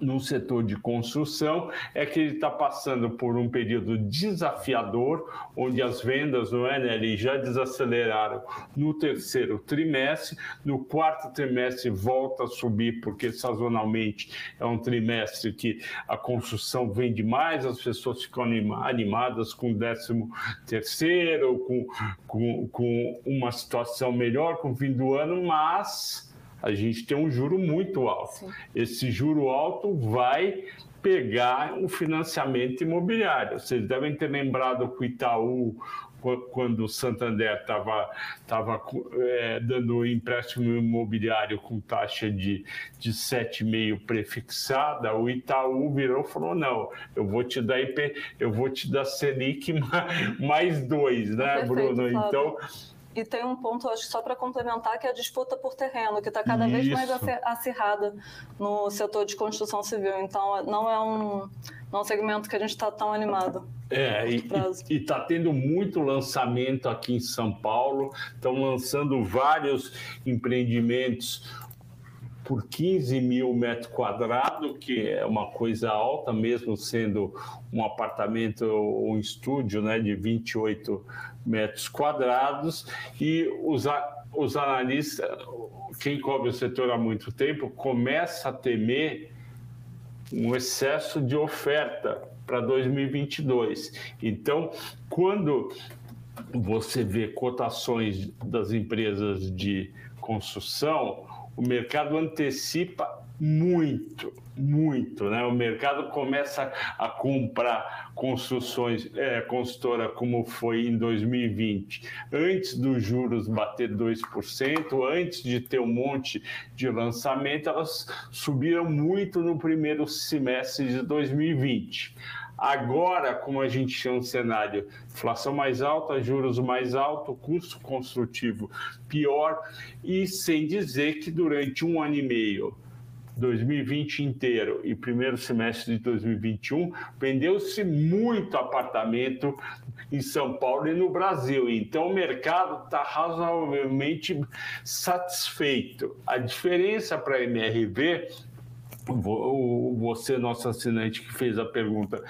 no setor de construção é que ele está passando por um período desafiador, onde as vendas no NL já desaceleraram no terceiro trimestre, no quarto trimestre volta a subir, porque sazonalmente é um trimestre que a construção vende mais, as pessoas ficam animadas com o décimo terceiro, com, com, com uma situação melhor com o fim do ano, mas a gente tem um juro muito alto. Sim. Esse juro alto vai pegar um financiamento imobiliário. Vocês devem ter lembrado que o Itaú quando o Santander estava tava, é, dando empréstimo imobiliário com taxa de, de 7,5 prefixada, o Itaú virou e falou: não, eu vou te dar IP, eu vou te dar Selic mais dois, né, Perfeito, Bruno? Então. E tem um ponto, acho que só para complementar, que é a disputa por terreno, que está cada Isso. vez mais acirrada no setor de construção civil. Então, não é um, não é um segmento que a gente está tão animado. É, e está tendo muito lançamento aqui em São Paulo, estão lançando vários empreendimentos por 15 mil metros quadrados, que é uma coisa alta, mesmo sendo um apartamento ou um estúdio né, de 28 metros quadrados, e os, os analistas, quem cobre o setor há muito tempo, começa a temer um excesso de oferta para 2022. Então, quando você vê cotações das empresas de construção, o mercado antecipa muito, muito, né? O mercado começa a comprar construções, é, consultora como foi em 2020, antes dos juros bater 2%, antes de ter um monte de lançamento, elas subiram muito no primeiro semestre de 2020. Agora, como a gente tinha um cenário, inflação mais alta, juros mais alto, custo construtivo pior, e sem dizer que durante um ano e meio 2020 inteiro e primeiro semestre de 2021, vendeu-se muito apartamento em São Paulo e no Brasil. Então, o mercado está razoavelmente satisfeito. A diferença para a MRV você, nosso assinante que fez a pergunta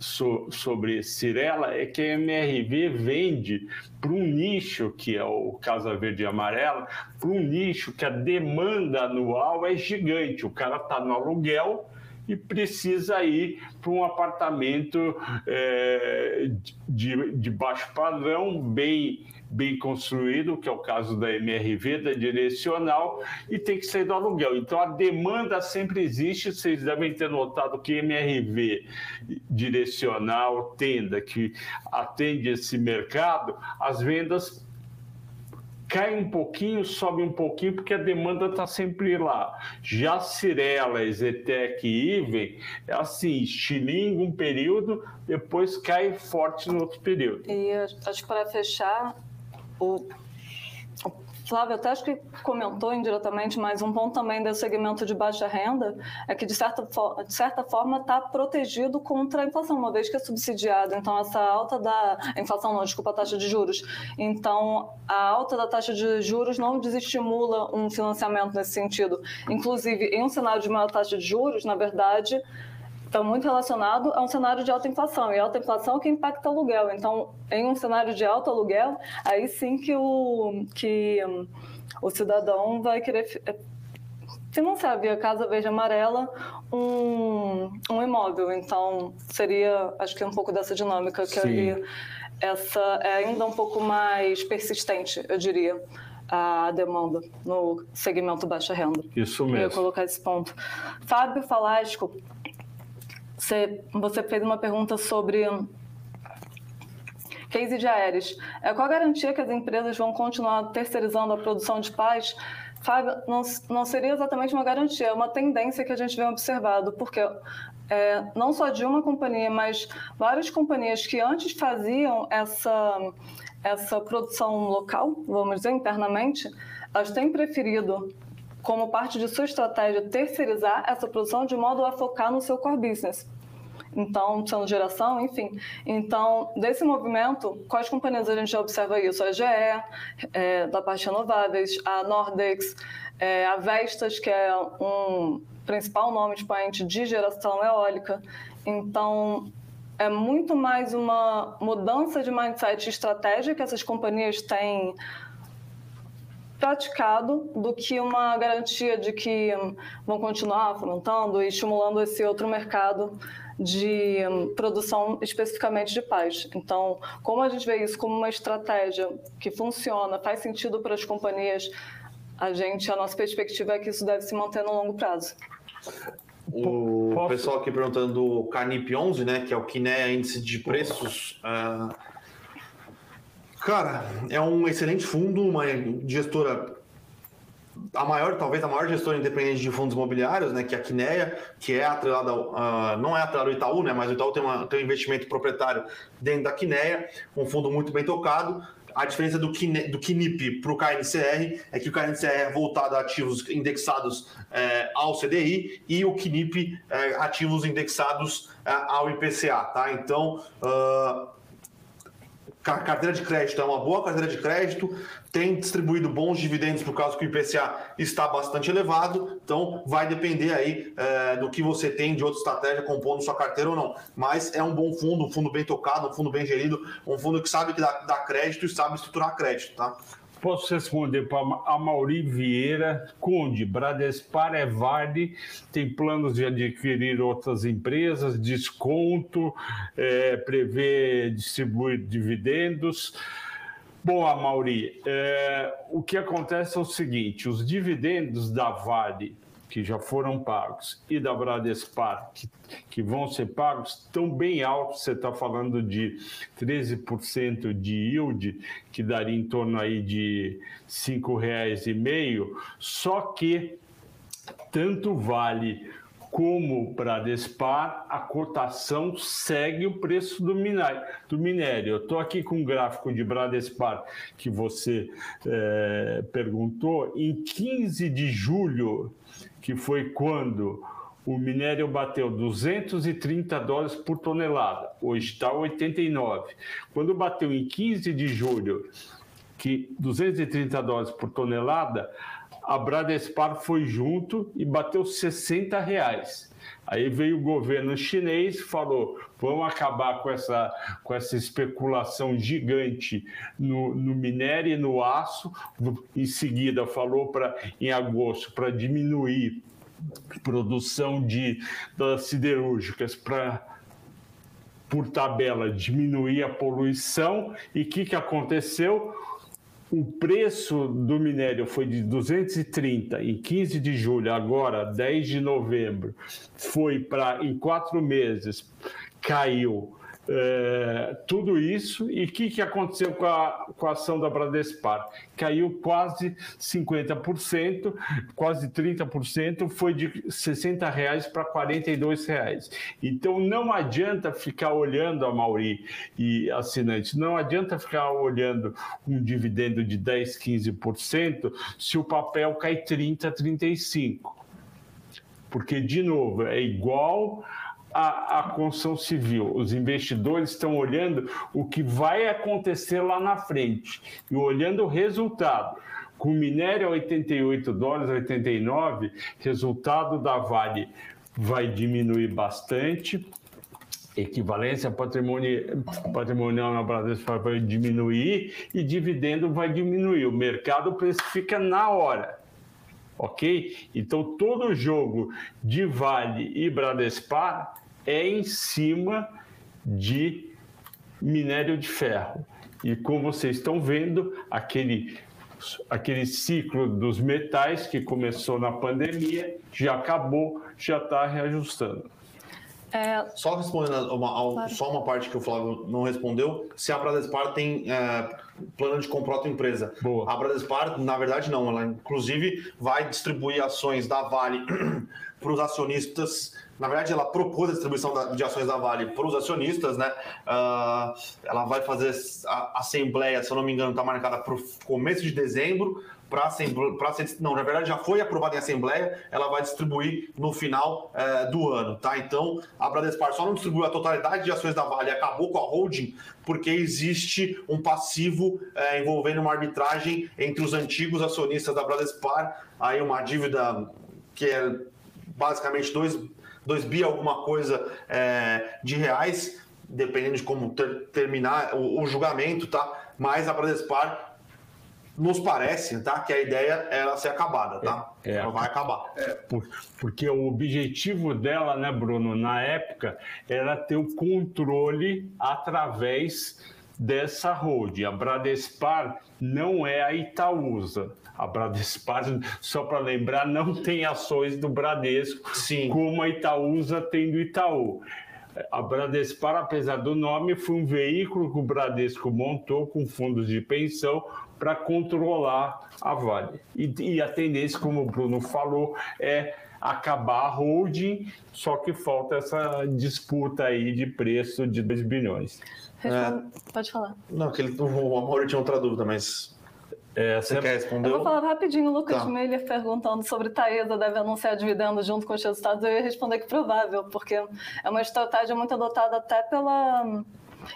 sobre Cirela, é que a MRV vende para um nicho, que é o Casa Verde e Amarela, para um nicho que a demanda anual é gigante. O cara está no aluguel e precisa ir para um apartamento é, de, de baixo padrão, bem bem construído, que é o caso da MRV, da direcional, e tem que sair do aluguel. Então a demanda sempre existe, vocês devem ter notado que MRV direcional, tenda, que atende esse mercado, as vendas cai um pouquinho, sobe um pouquinho, porque a demanda está sempre lá. Já Cirela, Zetec e Iven, é assim, estilinga um período, depois cai forte no outro período. E acho que para fechar, o Flávio até acho que comentou indiretamente, mas um ponto também desse segmento de baixa renda é que, de certa, de certa forma, está protegido contra a inflação, uma vez que é subsidiado. Então, essa alta da... inflação não, desculpa, a taxa de juros. Então, a alta da taxa de juros não desestimula um financiamento nesse sentido. Inclusive, em um cenário de maior taxa de juros, na verdade, está muito relacionado a um cenário de alta inflação, e alta inflação é que impacta o aluguel. Então, em um cenário de alto aluguel, aí sim que o, que um, o cidadão vai querer é, financiar via Casa Verde Amarela um, um imóvel. Então, seria, acho que um pouco dessa dinâmica que ali, essa é ainda um pouco mais persistente, eu diria a demanda no segmento baixa renda. Isso mesmo. Eu ia colocar esse ponto. Fábio Falasco você, você fez uma pergunta sobre case de aéreos. É, qual a garantia que as empresas vão continuar terceirizando a produção de paz? Fábio, não, não seria exatamente uma garantia, é uma tendência que a gente vem observado, porque é, não só de uma companhia, mas várias companhias que antes faziam essa, essa produção local, vamos dizer, internamente, elas têm preferido como parte de sua estratégia terceirizar essa produção de modo a focar no seu core business então, sendo geração, enfim. Então, desse movimento, quais companhias a gente já observa isso? A GE, é, da parte renováveis, a Nordex, é, a Vestas, que é um principal nome expoente de geração eólica. Então, é muito mais uma mudança de mindset e estratégia que essas companhias têm praticado do que uma garantia de que vão continuar fomentando e estimulando esse outro mercado de produção especificamente de paz. Então, como a gente vê isso como uma estratégia que funciona, faz sentido para as companhias, a gente, a nossa perspectiva é que isso deve se manter no longo prazo. O Posso? pessoal aqui perguntando do Canip 11, né, que é o Kiné Índice de Preços. Uh, cara, é um excelente fundo, uma gestora a maior, talvez a maior gestora independente de fundos imobiliários, né, que é a Quineia, que é atrelada, uh, não é atrelada ao Itaú, né, mas o Itaú tem, uma, tem um investimento proprietário dentro da Quineia, um fundo muito bem tocado. A diferença do, Kine, do KNIP para o KNCR é que o KNCR é voltado a ativos indexados é, ao CDI e o KNIP é, ativos indexados é, ao IPCA, tá? Então, uh, carteira de crédito é uma boa carteira de crédito, tem distribuído bons dividendos por causa que o IPCA está bastante elevado, então vai depender aí é, do que você tem de outra estratégia compondo sua carteira ou não. Mas é um bom fundo, um fundo bem tocado, um fundo bem gerido, um fundo que sabe que dá, dá crédito e sabe estruturar crédito, tá? Posso responder para a Mauri Vieira, Conde, Bradespar é Vale, tem planos de adquirir outras empresas, desconto, é, prevê distribuir dividendos. Bom, Mauri, é, o que acontece é o seguinte: os dividendos da Vale que já foram pagos e da Bradespar, que, que vão ser pagos, estão bem altos. Você está falando de 13% de yield, que daria em torno aí de R$ 5,5, só que tanto vale como Bradespar, a cotação segue o preço do minério. Eu estou aqui com um gráfico de Bradespar que você é, perguntou. Em 15 de julho que foi quando o minério bateu 230 dólares por tonelada, hoje está 89. Quando bateu em 15 de julho, que 230 dólares por tonelada, a Bradespar foi junto e bateu 60 reais. Aí veio o governo chinês falou: vamos acabar com essa, com essa especulação gigante no, no minério e no aço. Em seguida, falou para em agosto para diminuir produção de das siderúrgicas para por tabela diminuir a poluição e o que, que aconteceu? O preço do minério foi de 230 em 15 de julho, agora 10 de novembro, foi para em quatro meses caiu é, tudo isso. E o que, que aconteceu com a, com a ação da Bradespar? Caiu quase 50%, quase 30%, foi de 60 reais para R$ reais. Então não adianta ficar olhando a Mauri e assinantes, não adianta ficar olhando um dividendo de 10, 15% se o papel cai 30, 35. Porque, de novo, é igual a, a construção civil. Os investidores estão olhando o que vai acontecer lá na frente e olhando o resultado. Com minério a 88 dólares, 89, resultado da Vale vai diminuir bastante equivalência patrimonial na Bradesco vai diminuir e dividendo vai diminuir. O mercado precifica na hora, ok? Então todo jogo de Vale e Bradespar é em cima de minério de ferro. E como vocês estão vendo, aquele, aquele ciclo dos metais que começou na pandemia já acabou, já está reajustando. É... Só respondendo uma, claro. só uma parte que o Flávio não respondeu, se a Bradespar tem é, plano de comprar outra empresa. Boa. A Bradespar, na verdade, não. Ela, inclusive, vai distribuir ações da Vale para os acionistas na verdade, ela propôs a distribuição de ações da Vale para os acionistas, né? Uh, ela vai fazer a assembleia, se eu não me engano, está marcada para o começo de dezembro. Para ser, não, na verdade já foi aprovada em assembleia, ela vai distribuir no final uh, do ano, tá? Então a Bradespar só não distribuiu a totalidade de ações da Vale, acabou com a holding, porque existe um passivo uh, envolvendo uma arbitragem entre os antigos acionistas da Bradespar, aí uma dívida que é basicamente 2 2 bi alguma coisa é, de reais, dependendo de como ter, terminar o, o, julgamento, tá? Mas a Bradespar nos parece, tá? Que a ideia era ser acabada, tá? É, é. Ela vai acabar. É, por, porque o objetivo dela, né, Bruno, na época, era ter o controle através dessa holding. A Bradespar não é a Itaúsa. A Bradespar, só para lembrar, não tem ações do Bradesco, Sim. como a Itaúsa tem do Itaú. A Bradespar, apesar do nome, foi um veículo que o Bradesco montou com fundos de pensão para controlar a Vale. E, e, a tendência, como o Bruno falou, é acabar a holding, só que falta essa disputa aí de preço de 2 bilhões. É, Pode falar. Não, aquele, o Amor tinha outra dúvida, mas é, você quer responder? Eu vou falar rapidinho. O Lucas tá. Miller perguntando sobre Taesa deve anunciar dividendos junto com os resultados. Eu ia responder que provável, porque é uma estratégia muito adotada até pela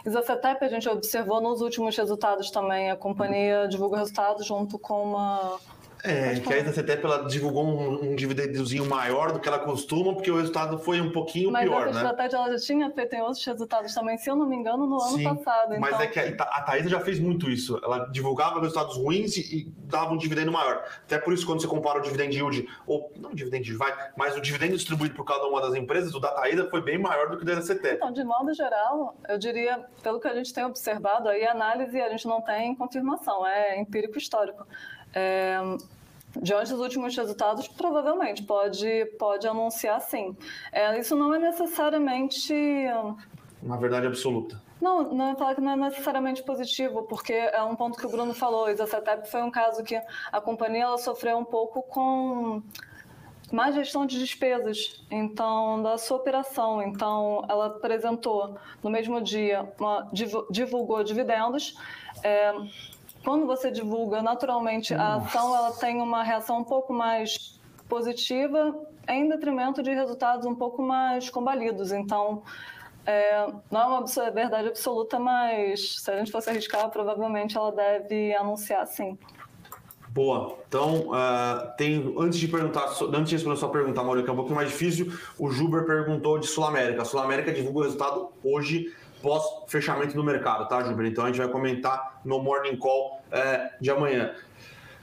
Isacetep. A gente observou nos últimos resultados também. A companhia divulga resultados junto com uma é, que a CTEP ela divulgou um, um dividendozinho maior do que ela costuma, porque o resultado foi um pouquinho mas pior, né? Mas a ela já tinha feito em outros resultados também, se eu não me engano, no Sim, ano passado. Então... Mas é que a, a Thaisa já fez muito isso. Ela divulgava resultados ruins e, e, dava um dividendo maior. Até por isso, quando você compara o dividend yield, ou não o dividend yield, vai, mas o dividendo distribuído por cada uma das empresas, o da Thaisa foi bem maior do que o da CTEP. Então, de modo geral, eu diria, pelo que a gente tem observado, aí análise a gente não tem confirmação, é empírico histórico. É, diante dos últimos resultados, provavelmente pode, pode anunciar sim. É, isso não é necessariamente. Uma verdade absoluta. Não, não falar que não é necessariamente positivo, porque é um ponto que o Bruno falou. A Isacetep foi um caso que a companhia ela sofreu um pouco com má gestão de despesas, então da sua operação. Então, ela apresentou no mesmo dia, uma, divulgou dividendos. É, quando você divulga naturalmente a ação, ela tem uma reação um pouco mais positiva, em detrimento de resultados um pouco mais combalidos. Então, é, não é uma verdade absoluta, mas se a gente fosse arriscar, provavelmente ela deve anunciar sim. Boa. Então, uh, tem, antes de perguntar, antes de responder a sua pergunta, Maurício, que é um pouquinho mais difícil, o Juber perguntou de Sul América. A Sul América divulga o resultado hoje pós fechamento do mercado, tá, Júlio? Então a gente vai comentar no Morning Call é, de amanhã.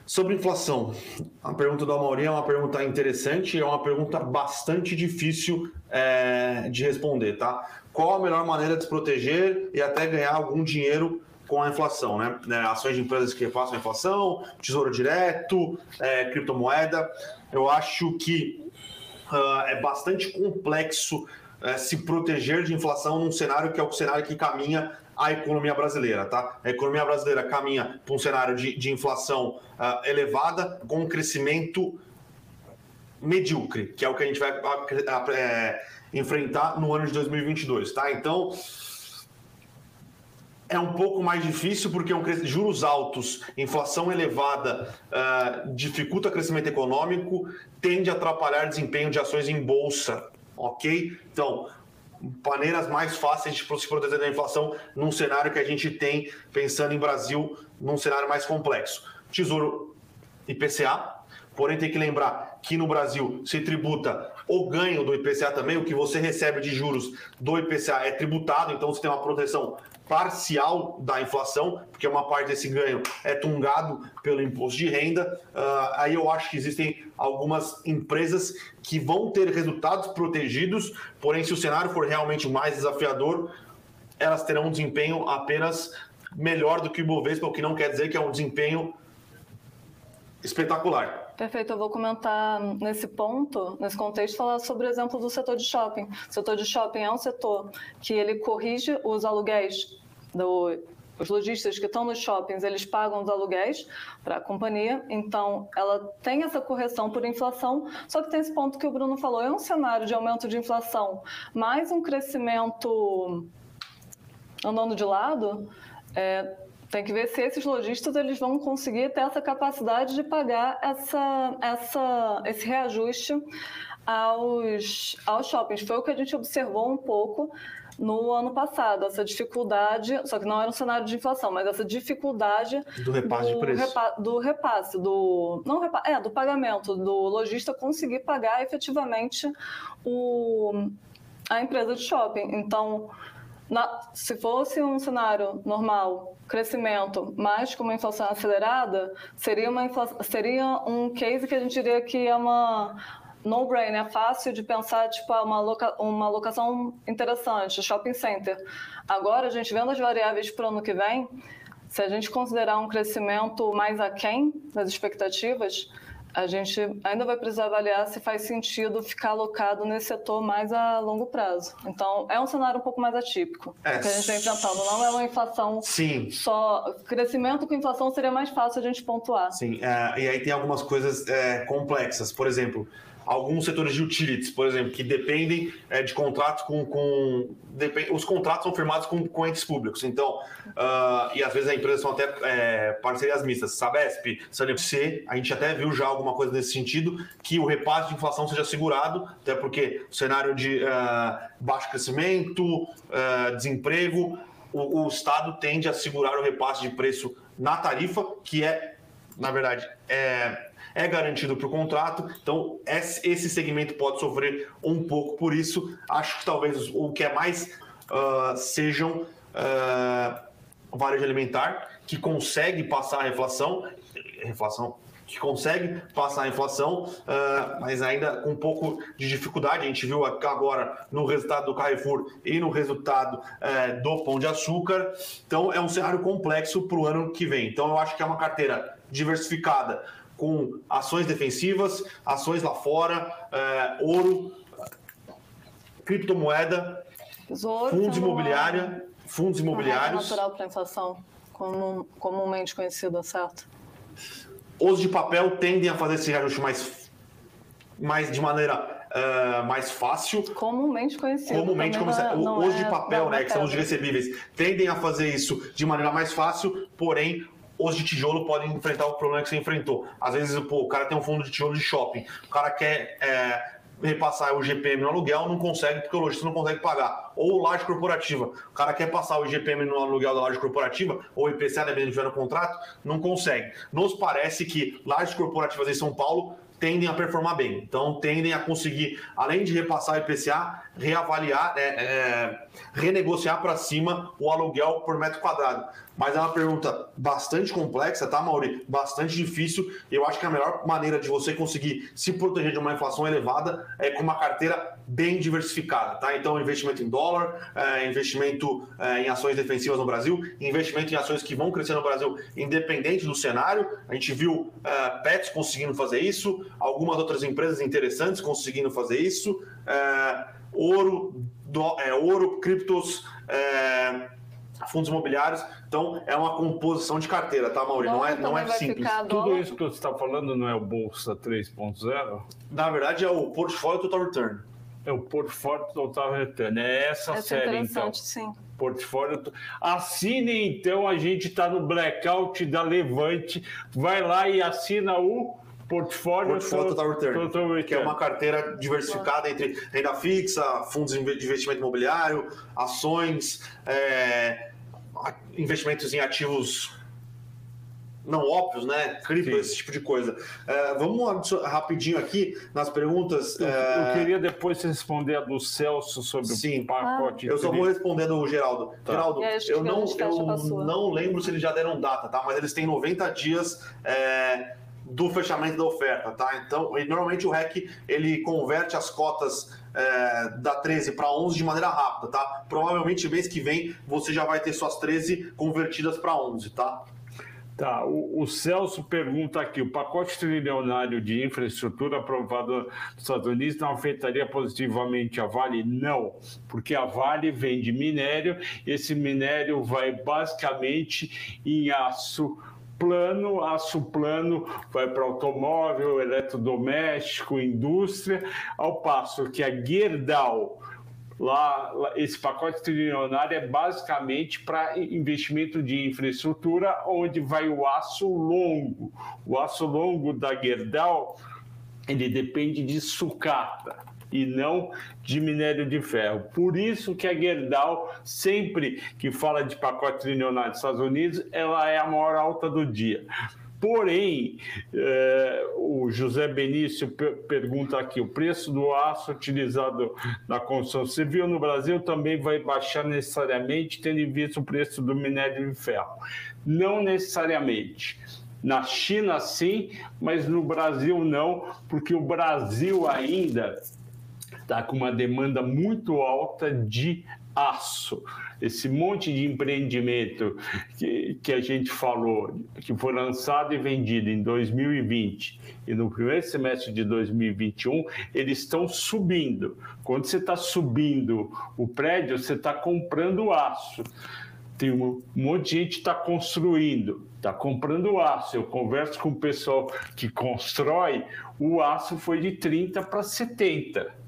Sobre inflação, a pergunta do Amaury é uma pergunta interessante e é uma pergunta bastante difícil é, de responder, tá? Qual a melhor maneira de se proteger e até ganhar algum dinheiro com a inflação, né? É, ações de empresas que repassam a inflação, tesouro direto, é, criptomoeda. Eu acho que uh, é bastante complexo é, se proteger de inflação num cenário que é o cenário que caminha a economia brasileira, tá? A economia brasileira caminha para um cenário de, de inflação uh, elevada com um crescimento medíocre, que é o que a gente vai é, enfrentar no ano de 2022, tá? Então é um pouco mais difícil porque um juros altos, inflação elevada uh, dificulta o crescimento econômico, tende a atrapalhar desempenho de ações em bolsa, ok? Então, maneiras mais fáceis de se proteger da inflação num cenário que a gente tem, pensando em Brasil, num cenário mais complexo. Tesouro IPCA, porém tem que lembrar que no Brasil se tributa o ganho do IPCA também, o que você recebe de juros do IPCA é tributado, então você tem uma proteção parcial da inflação, porque uma parte desse ganho é tungado pelo imposto de renda. Uh, aí eu acho que existem algumas empresas que vão ter resultados protegidos, porém, se o cenário for realmente mais desafiador, elas terão um desempenho apenas melhor do que o Ibovespa, o que não quer dizer que é um desempenho espetacular. Perfeito, eu vou comentar nesse ponto, nesse contexto, falar sobre o exemplo do setor de shopping. O setor de shopping é um setor que ele corrige os aluguéis do, os lojistas que estão nos shoppings, eles pagam os aluguéis para a companhia, então ela tem essa correção por inflação, só que tem esse ponto que o Bruno falou, é um cenário de aumento de inflação, mais um crescimento andando de lado, é, tem que ver se esses lojistas eles vão conseguir ter essa capacidade de pagar essa, essa, esse reajuste aos, aos shoppings. Foi o que a gente observou um pouco no ano passado, essa dificuldade, só que não era um cenário de inflação, mas essa dificuldade do repasse do, de preço. Repa, do repasse, do não repa, é, do pagamento, do lojista conseguir pagar efetivamente o, a empresa de shopping. Então, na, se fosse um cenário normal, crescimento, mas com uma inflação acelerada, seria, uma seria um case que a gente diria que é uma no-brain, é fácil de pensar tipo ah, uma, loca, uma locação interessante, shopping center. Agora, a gente vendo as variáveis para o ano que vem, se a gente considerar um crescimento mais aquém das expectativas, a gente ainda vai precisar avaliar se faz sentido ficar alocado nesse setor mais a longo prazo. Então, é um cenário um pouco mais atípico é, que a gente vem enfrentando. Não é uma inflação sim. só. Crescimento com inflação seria mais fácil a gente pontuar. Sim, é, e aí tem algumas coisas é, complexas. Por exemplo, alguns setores de utilities, por exemplo, que dependem é, de contratos com. com depend, os contratos são firmados com, com entes públicos. Então, uh, e às vezes as empresas são até é, parcerias mistas. Sabesp, Sanepc, a gente até viu já alguma coisa nesse sentido, que o repasse de inflação seja segurado, até porque o cenário de uh, baixo crescimento, uh, desemprego, o, o Estado tende a segurar o repasse de preço na tarifa, que é, na verdade, é é garantido para o contrato, então esse segmento pode sofrer um pouco por isso. Acho que talvez o que é mais uh, sejam uh, varejo alimentar, que consegue passar a inflação, inflação que consegue passar a inflação, uh, mas ainda com um pouco de dificuldade. A gente viu agora no resultado do Carrefour e no resultado uh, do Pão de Açúcar. Então é um cenário complexo para o ano que vem. Então eu acho que é uma carteira diversificada com ações defensivas, ações lá fora, é, ouro, criptomoeda, Tesouro, fundos imobiliária, fundos imobiliários. natural para inflação, comum, comumente conhecida, certo? Os de papel tendem a fazer esse reajuste mais, mais de maneira Uh, mais fácil. Comumente conhecido. Comumente conhecido. Os é, de papel, né, que são os recebíveis, tendem a fazer isso de maneira mais fácil, porém os de tijolo podem enfrentar o problema que você enfrentou. Às vezes, pô, o cara tem um fundo de tijolo de shopping, o cara quer é, repassar o GPM no aluguel, não consegue porque o lojista não consegue pagar. Ou laje corporativa, o cara quer passar o GPM no aluguel da laje corporativa, ou IPCA, dependendo no contrato, não consegue. Nos parece que lajes corporativas em São Paulo tendem a performar bem. Então, tendem a conseguir, além de repassar o IPCA, reavaliar, é, é, renegociar para cima o aluguel por metro quadrado. Mas é uma pergunta bastante complexa, tá, Mauri? Bastante difícil. Eu acho que a melhor maneira de você conseguir se proteger de uma inflação elevada é com uma carteira bem diversificada, tá? Então, investimento em dólar, é, investimento é, em ações defensivas no Brasil, investimento em ações que vão crescer no Brasil, independente do cenário. A gente viu é, Pets conseguindo fazer isso, algumas outras empresas interessantes conseguindo fazer isso. Ouro, do, é, ouro, criptos. É, fundos imobiliários. Então, é uma composição de carteira, tá, Mauri? Não, é, não é simples. Tudo isso que você está falando não é o Bolsa 3.0? Na verdade, é o Portfólio Total Return. É o Portfólio Total Return. É essa é série, então. Sim. Portfólio. Assine, então. A gente está no blackout da Levante. Vai lá e assina o Portfólio, Portfólio Total Return, Total Return, que é uma carteira diversificada entre renda fixa, fundos de investimento imobiliário, ações, é, investimentos em ativos não óbvios, né? Cripto, Sim. esse tipo de coisa. É, vamos rapidinho aqui nas perguntas. Eu, é... eu, queria depois responder a do Celso sobre Sim. o pacote. Ah. Eu só vou respondendo o Geraldo. Tá. Geraldo, eu, não, eu não lembro se eles já deram data, tá? Mas eles têm 90 dias. É do fechamento da oferta, tá? Então, normalmente o REC ele converte as cotas é, da 13 para 11 de maneira rápida, tá? Provavelmente mês que vem você já vai ter suas 13 convertidas para 11, tá? Tá, o, o, Celso pergunta aqui: o pacote trilionário de infraestrutura aprovado nos Estados Unidos não afetaria positivamente a Vale? Não, porque a Vale vende minério, esse minério vai basicamente em aço plano, aço plano vai para automóvel, eletrodoméstico, indústria, ao passo que a Gerdau, lá, esse pacote trilionário é basicamente para investimento de infraestrutura, onde vai o aço longo. O aço longo da Gerdau, ele depende de sucata e não de minério de ferro. Por isso que a Gerdau, sempre que fala de pacote trilionário dos Estados Unidos, ela é a maior alta do dia. Porém, eh, o José Benício pergunta aqui: o preço do aço utilizado na construção civil no Brasil também vai baixar necessariamente, tendo em vista o preço do minério de ferro? Não necessariamente Na China, sim, mas no Brasil, não, porque o Brasil ainda está com uma demanda muito alta de aço. Esse monte de empreendimento que, que a gente falou, que foi lançado e vendido em 2020 e no primeiro semestre de 2021, eles estão subindo. Quando você está subindo o prédio, você está comprando aço. Tem um monte de gente que está construindo, está comprando aço. Eu converso com o pessoal que constrói, o aço foi de 30 para 70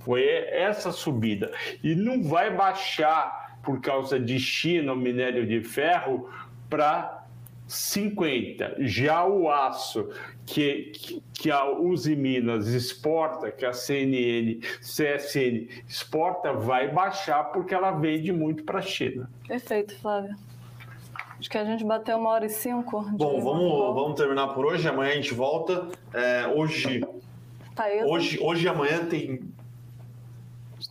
foi essa subida. E não vai baixar por causa de China o minério de ferro para 50. Já o aço que, que, que, a Uzi Minas exporta, que a CNN, CSN exporta, vai baixar porque ela vende muito para a China. Perfeito, Flávio. Acho que a gente bateu uma hora e cinco. Bom, vamos, vamos terminar por hoje. Amanhã a gente volta. É, hoje, hoje, hoje e amanhã tem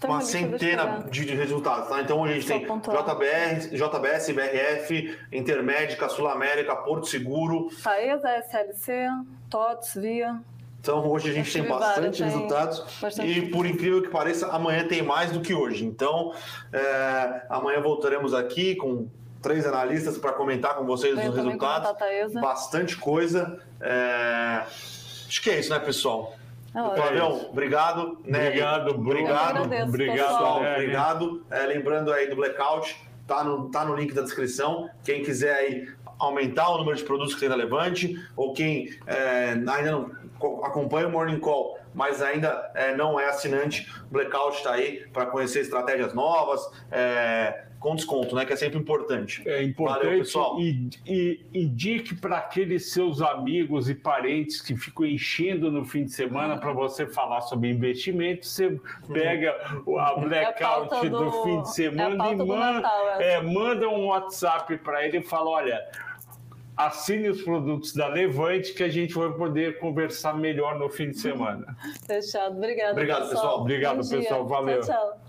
uma centena de, de, resultados, tá? Então a gente tem JBR, JBS, BRF, Intermédica, Sul América, Porto Seguro. Taesa, SLC, TOTS, Via. Então hoje a gente tem bastante resultados bastante. e por incrível que pareça, amanhã tem mais do que hoje. Então é, amanhã voltaremos aqui com três analistas para comentar com vocês os resultados. Bastante coisa. É... Acho que é isso, né, pessoal? Flavião, obrigado. Né? Obrigado, obrigado. Agradeço, obrigado, pessoal, obrigado. É, lembrando aí do blackout, tá no, tá no link da descrição. Quem quiser aí aumentar o número de produtos que tem relevante, ou quem é, ainda não acompanha o Morning Call, mas ainda é, não é assinante, o Blackout está aí para conhecer estratégias novas, é, com desconto, né? Que é sempre importante. É importante. Valeu, pessoal. E, e indique para aqueles seus amigos e parentes que ficam enchendo no fim de semana para você falar sobre investimento. Você pega a blackout é a do, do, fim de semana é e manda, Natal, é. manda um WhatsApp para ele e fala: olha assine os produtos da Levante que a gente vai poder conversar melhor no fim de semana. Fechado. Obrigado, Obrigado pessoal. pessoal. Obrigado, Bom pessoal. Dia. Valeu. Tchau, tchau.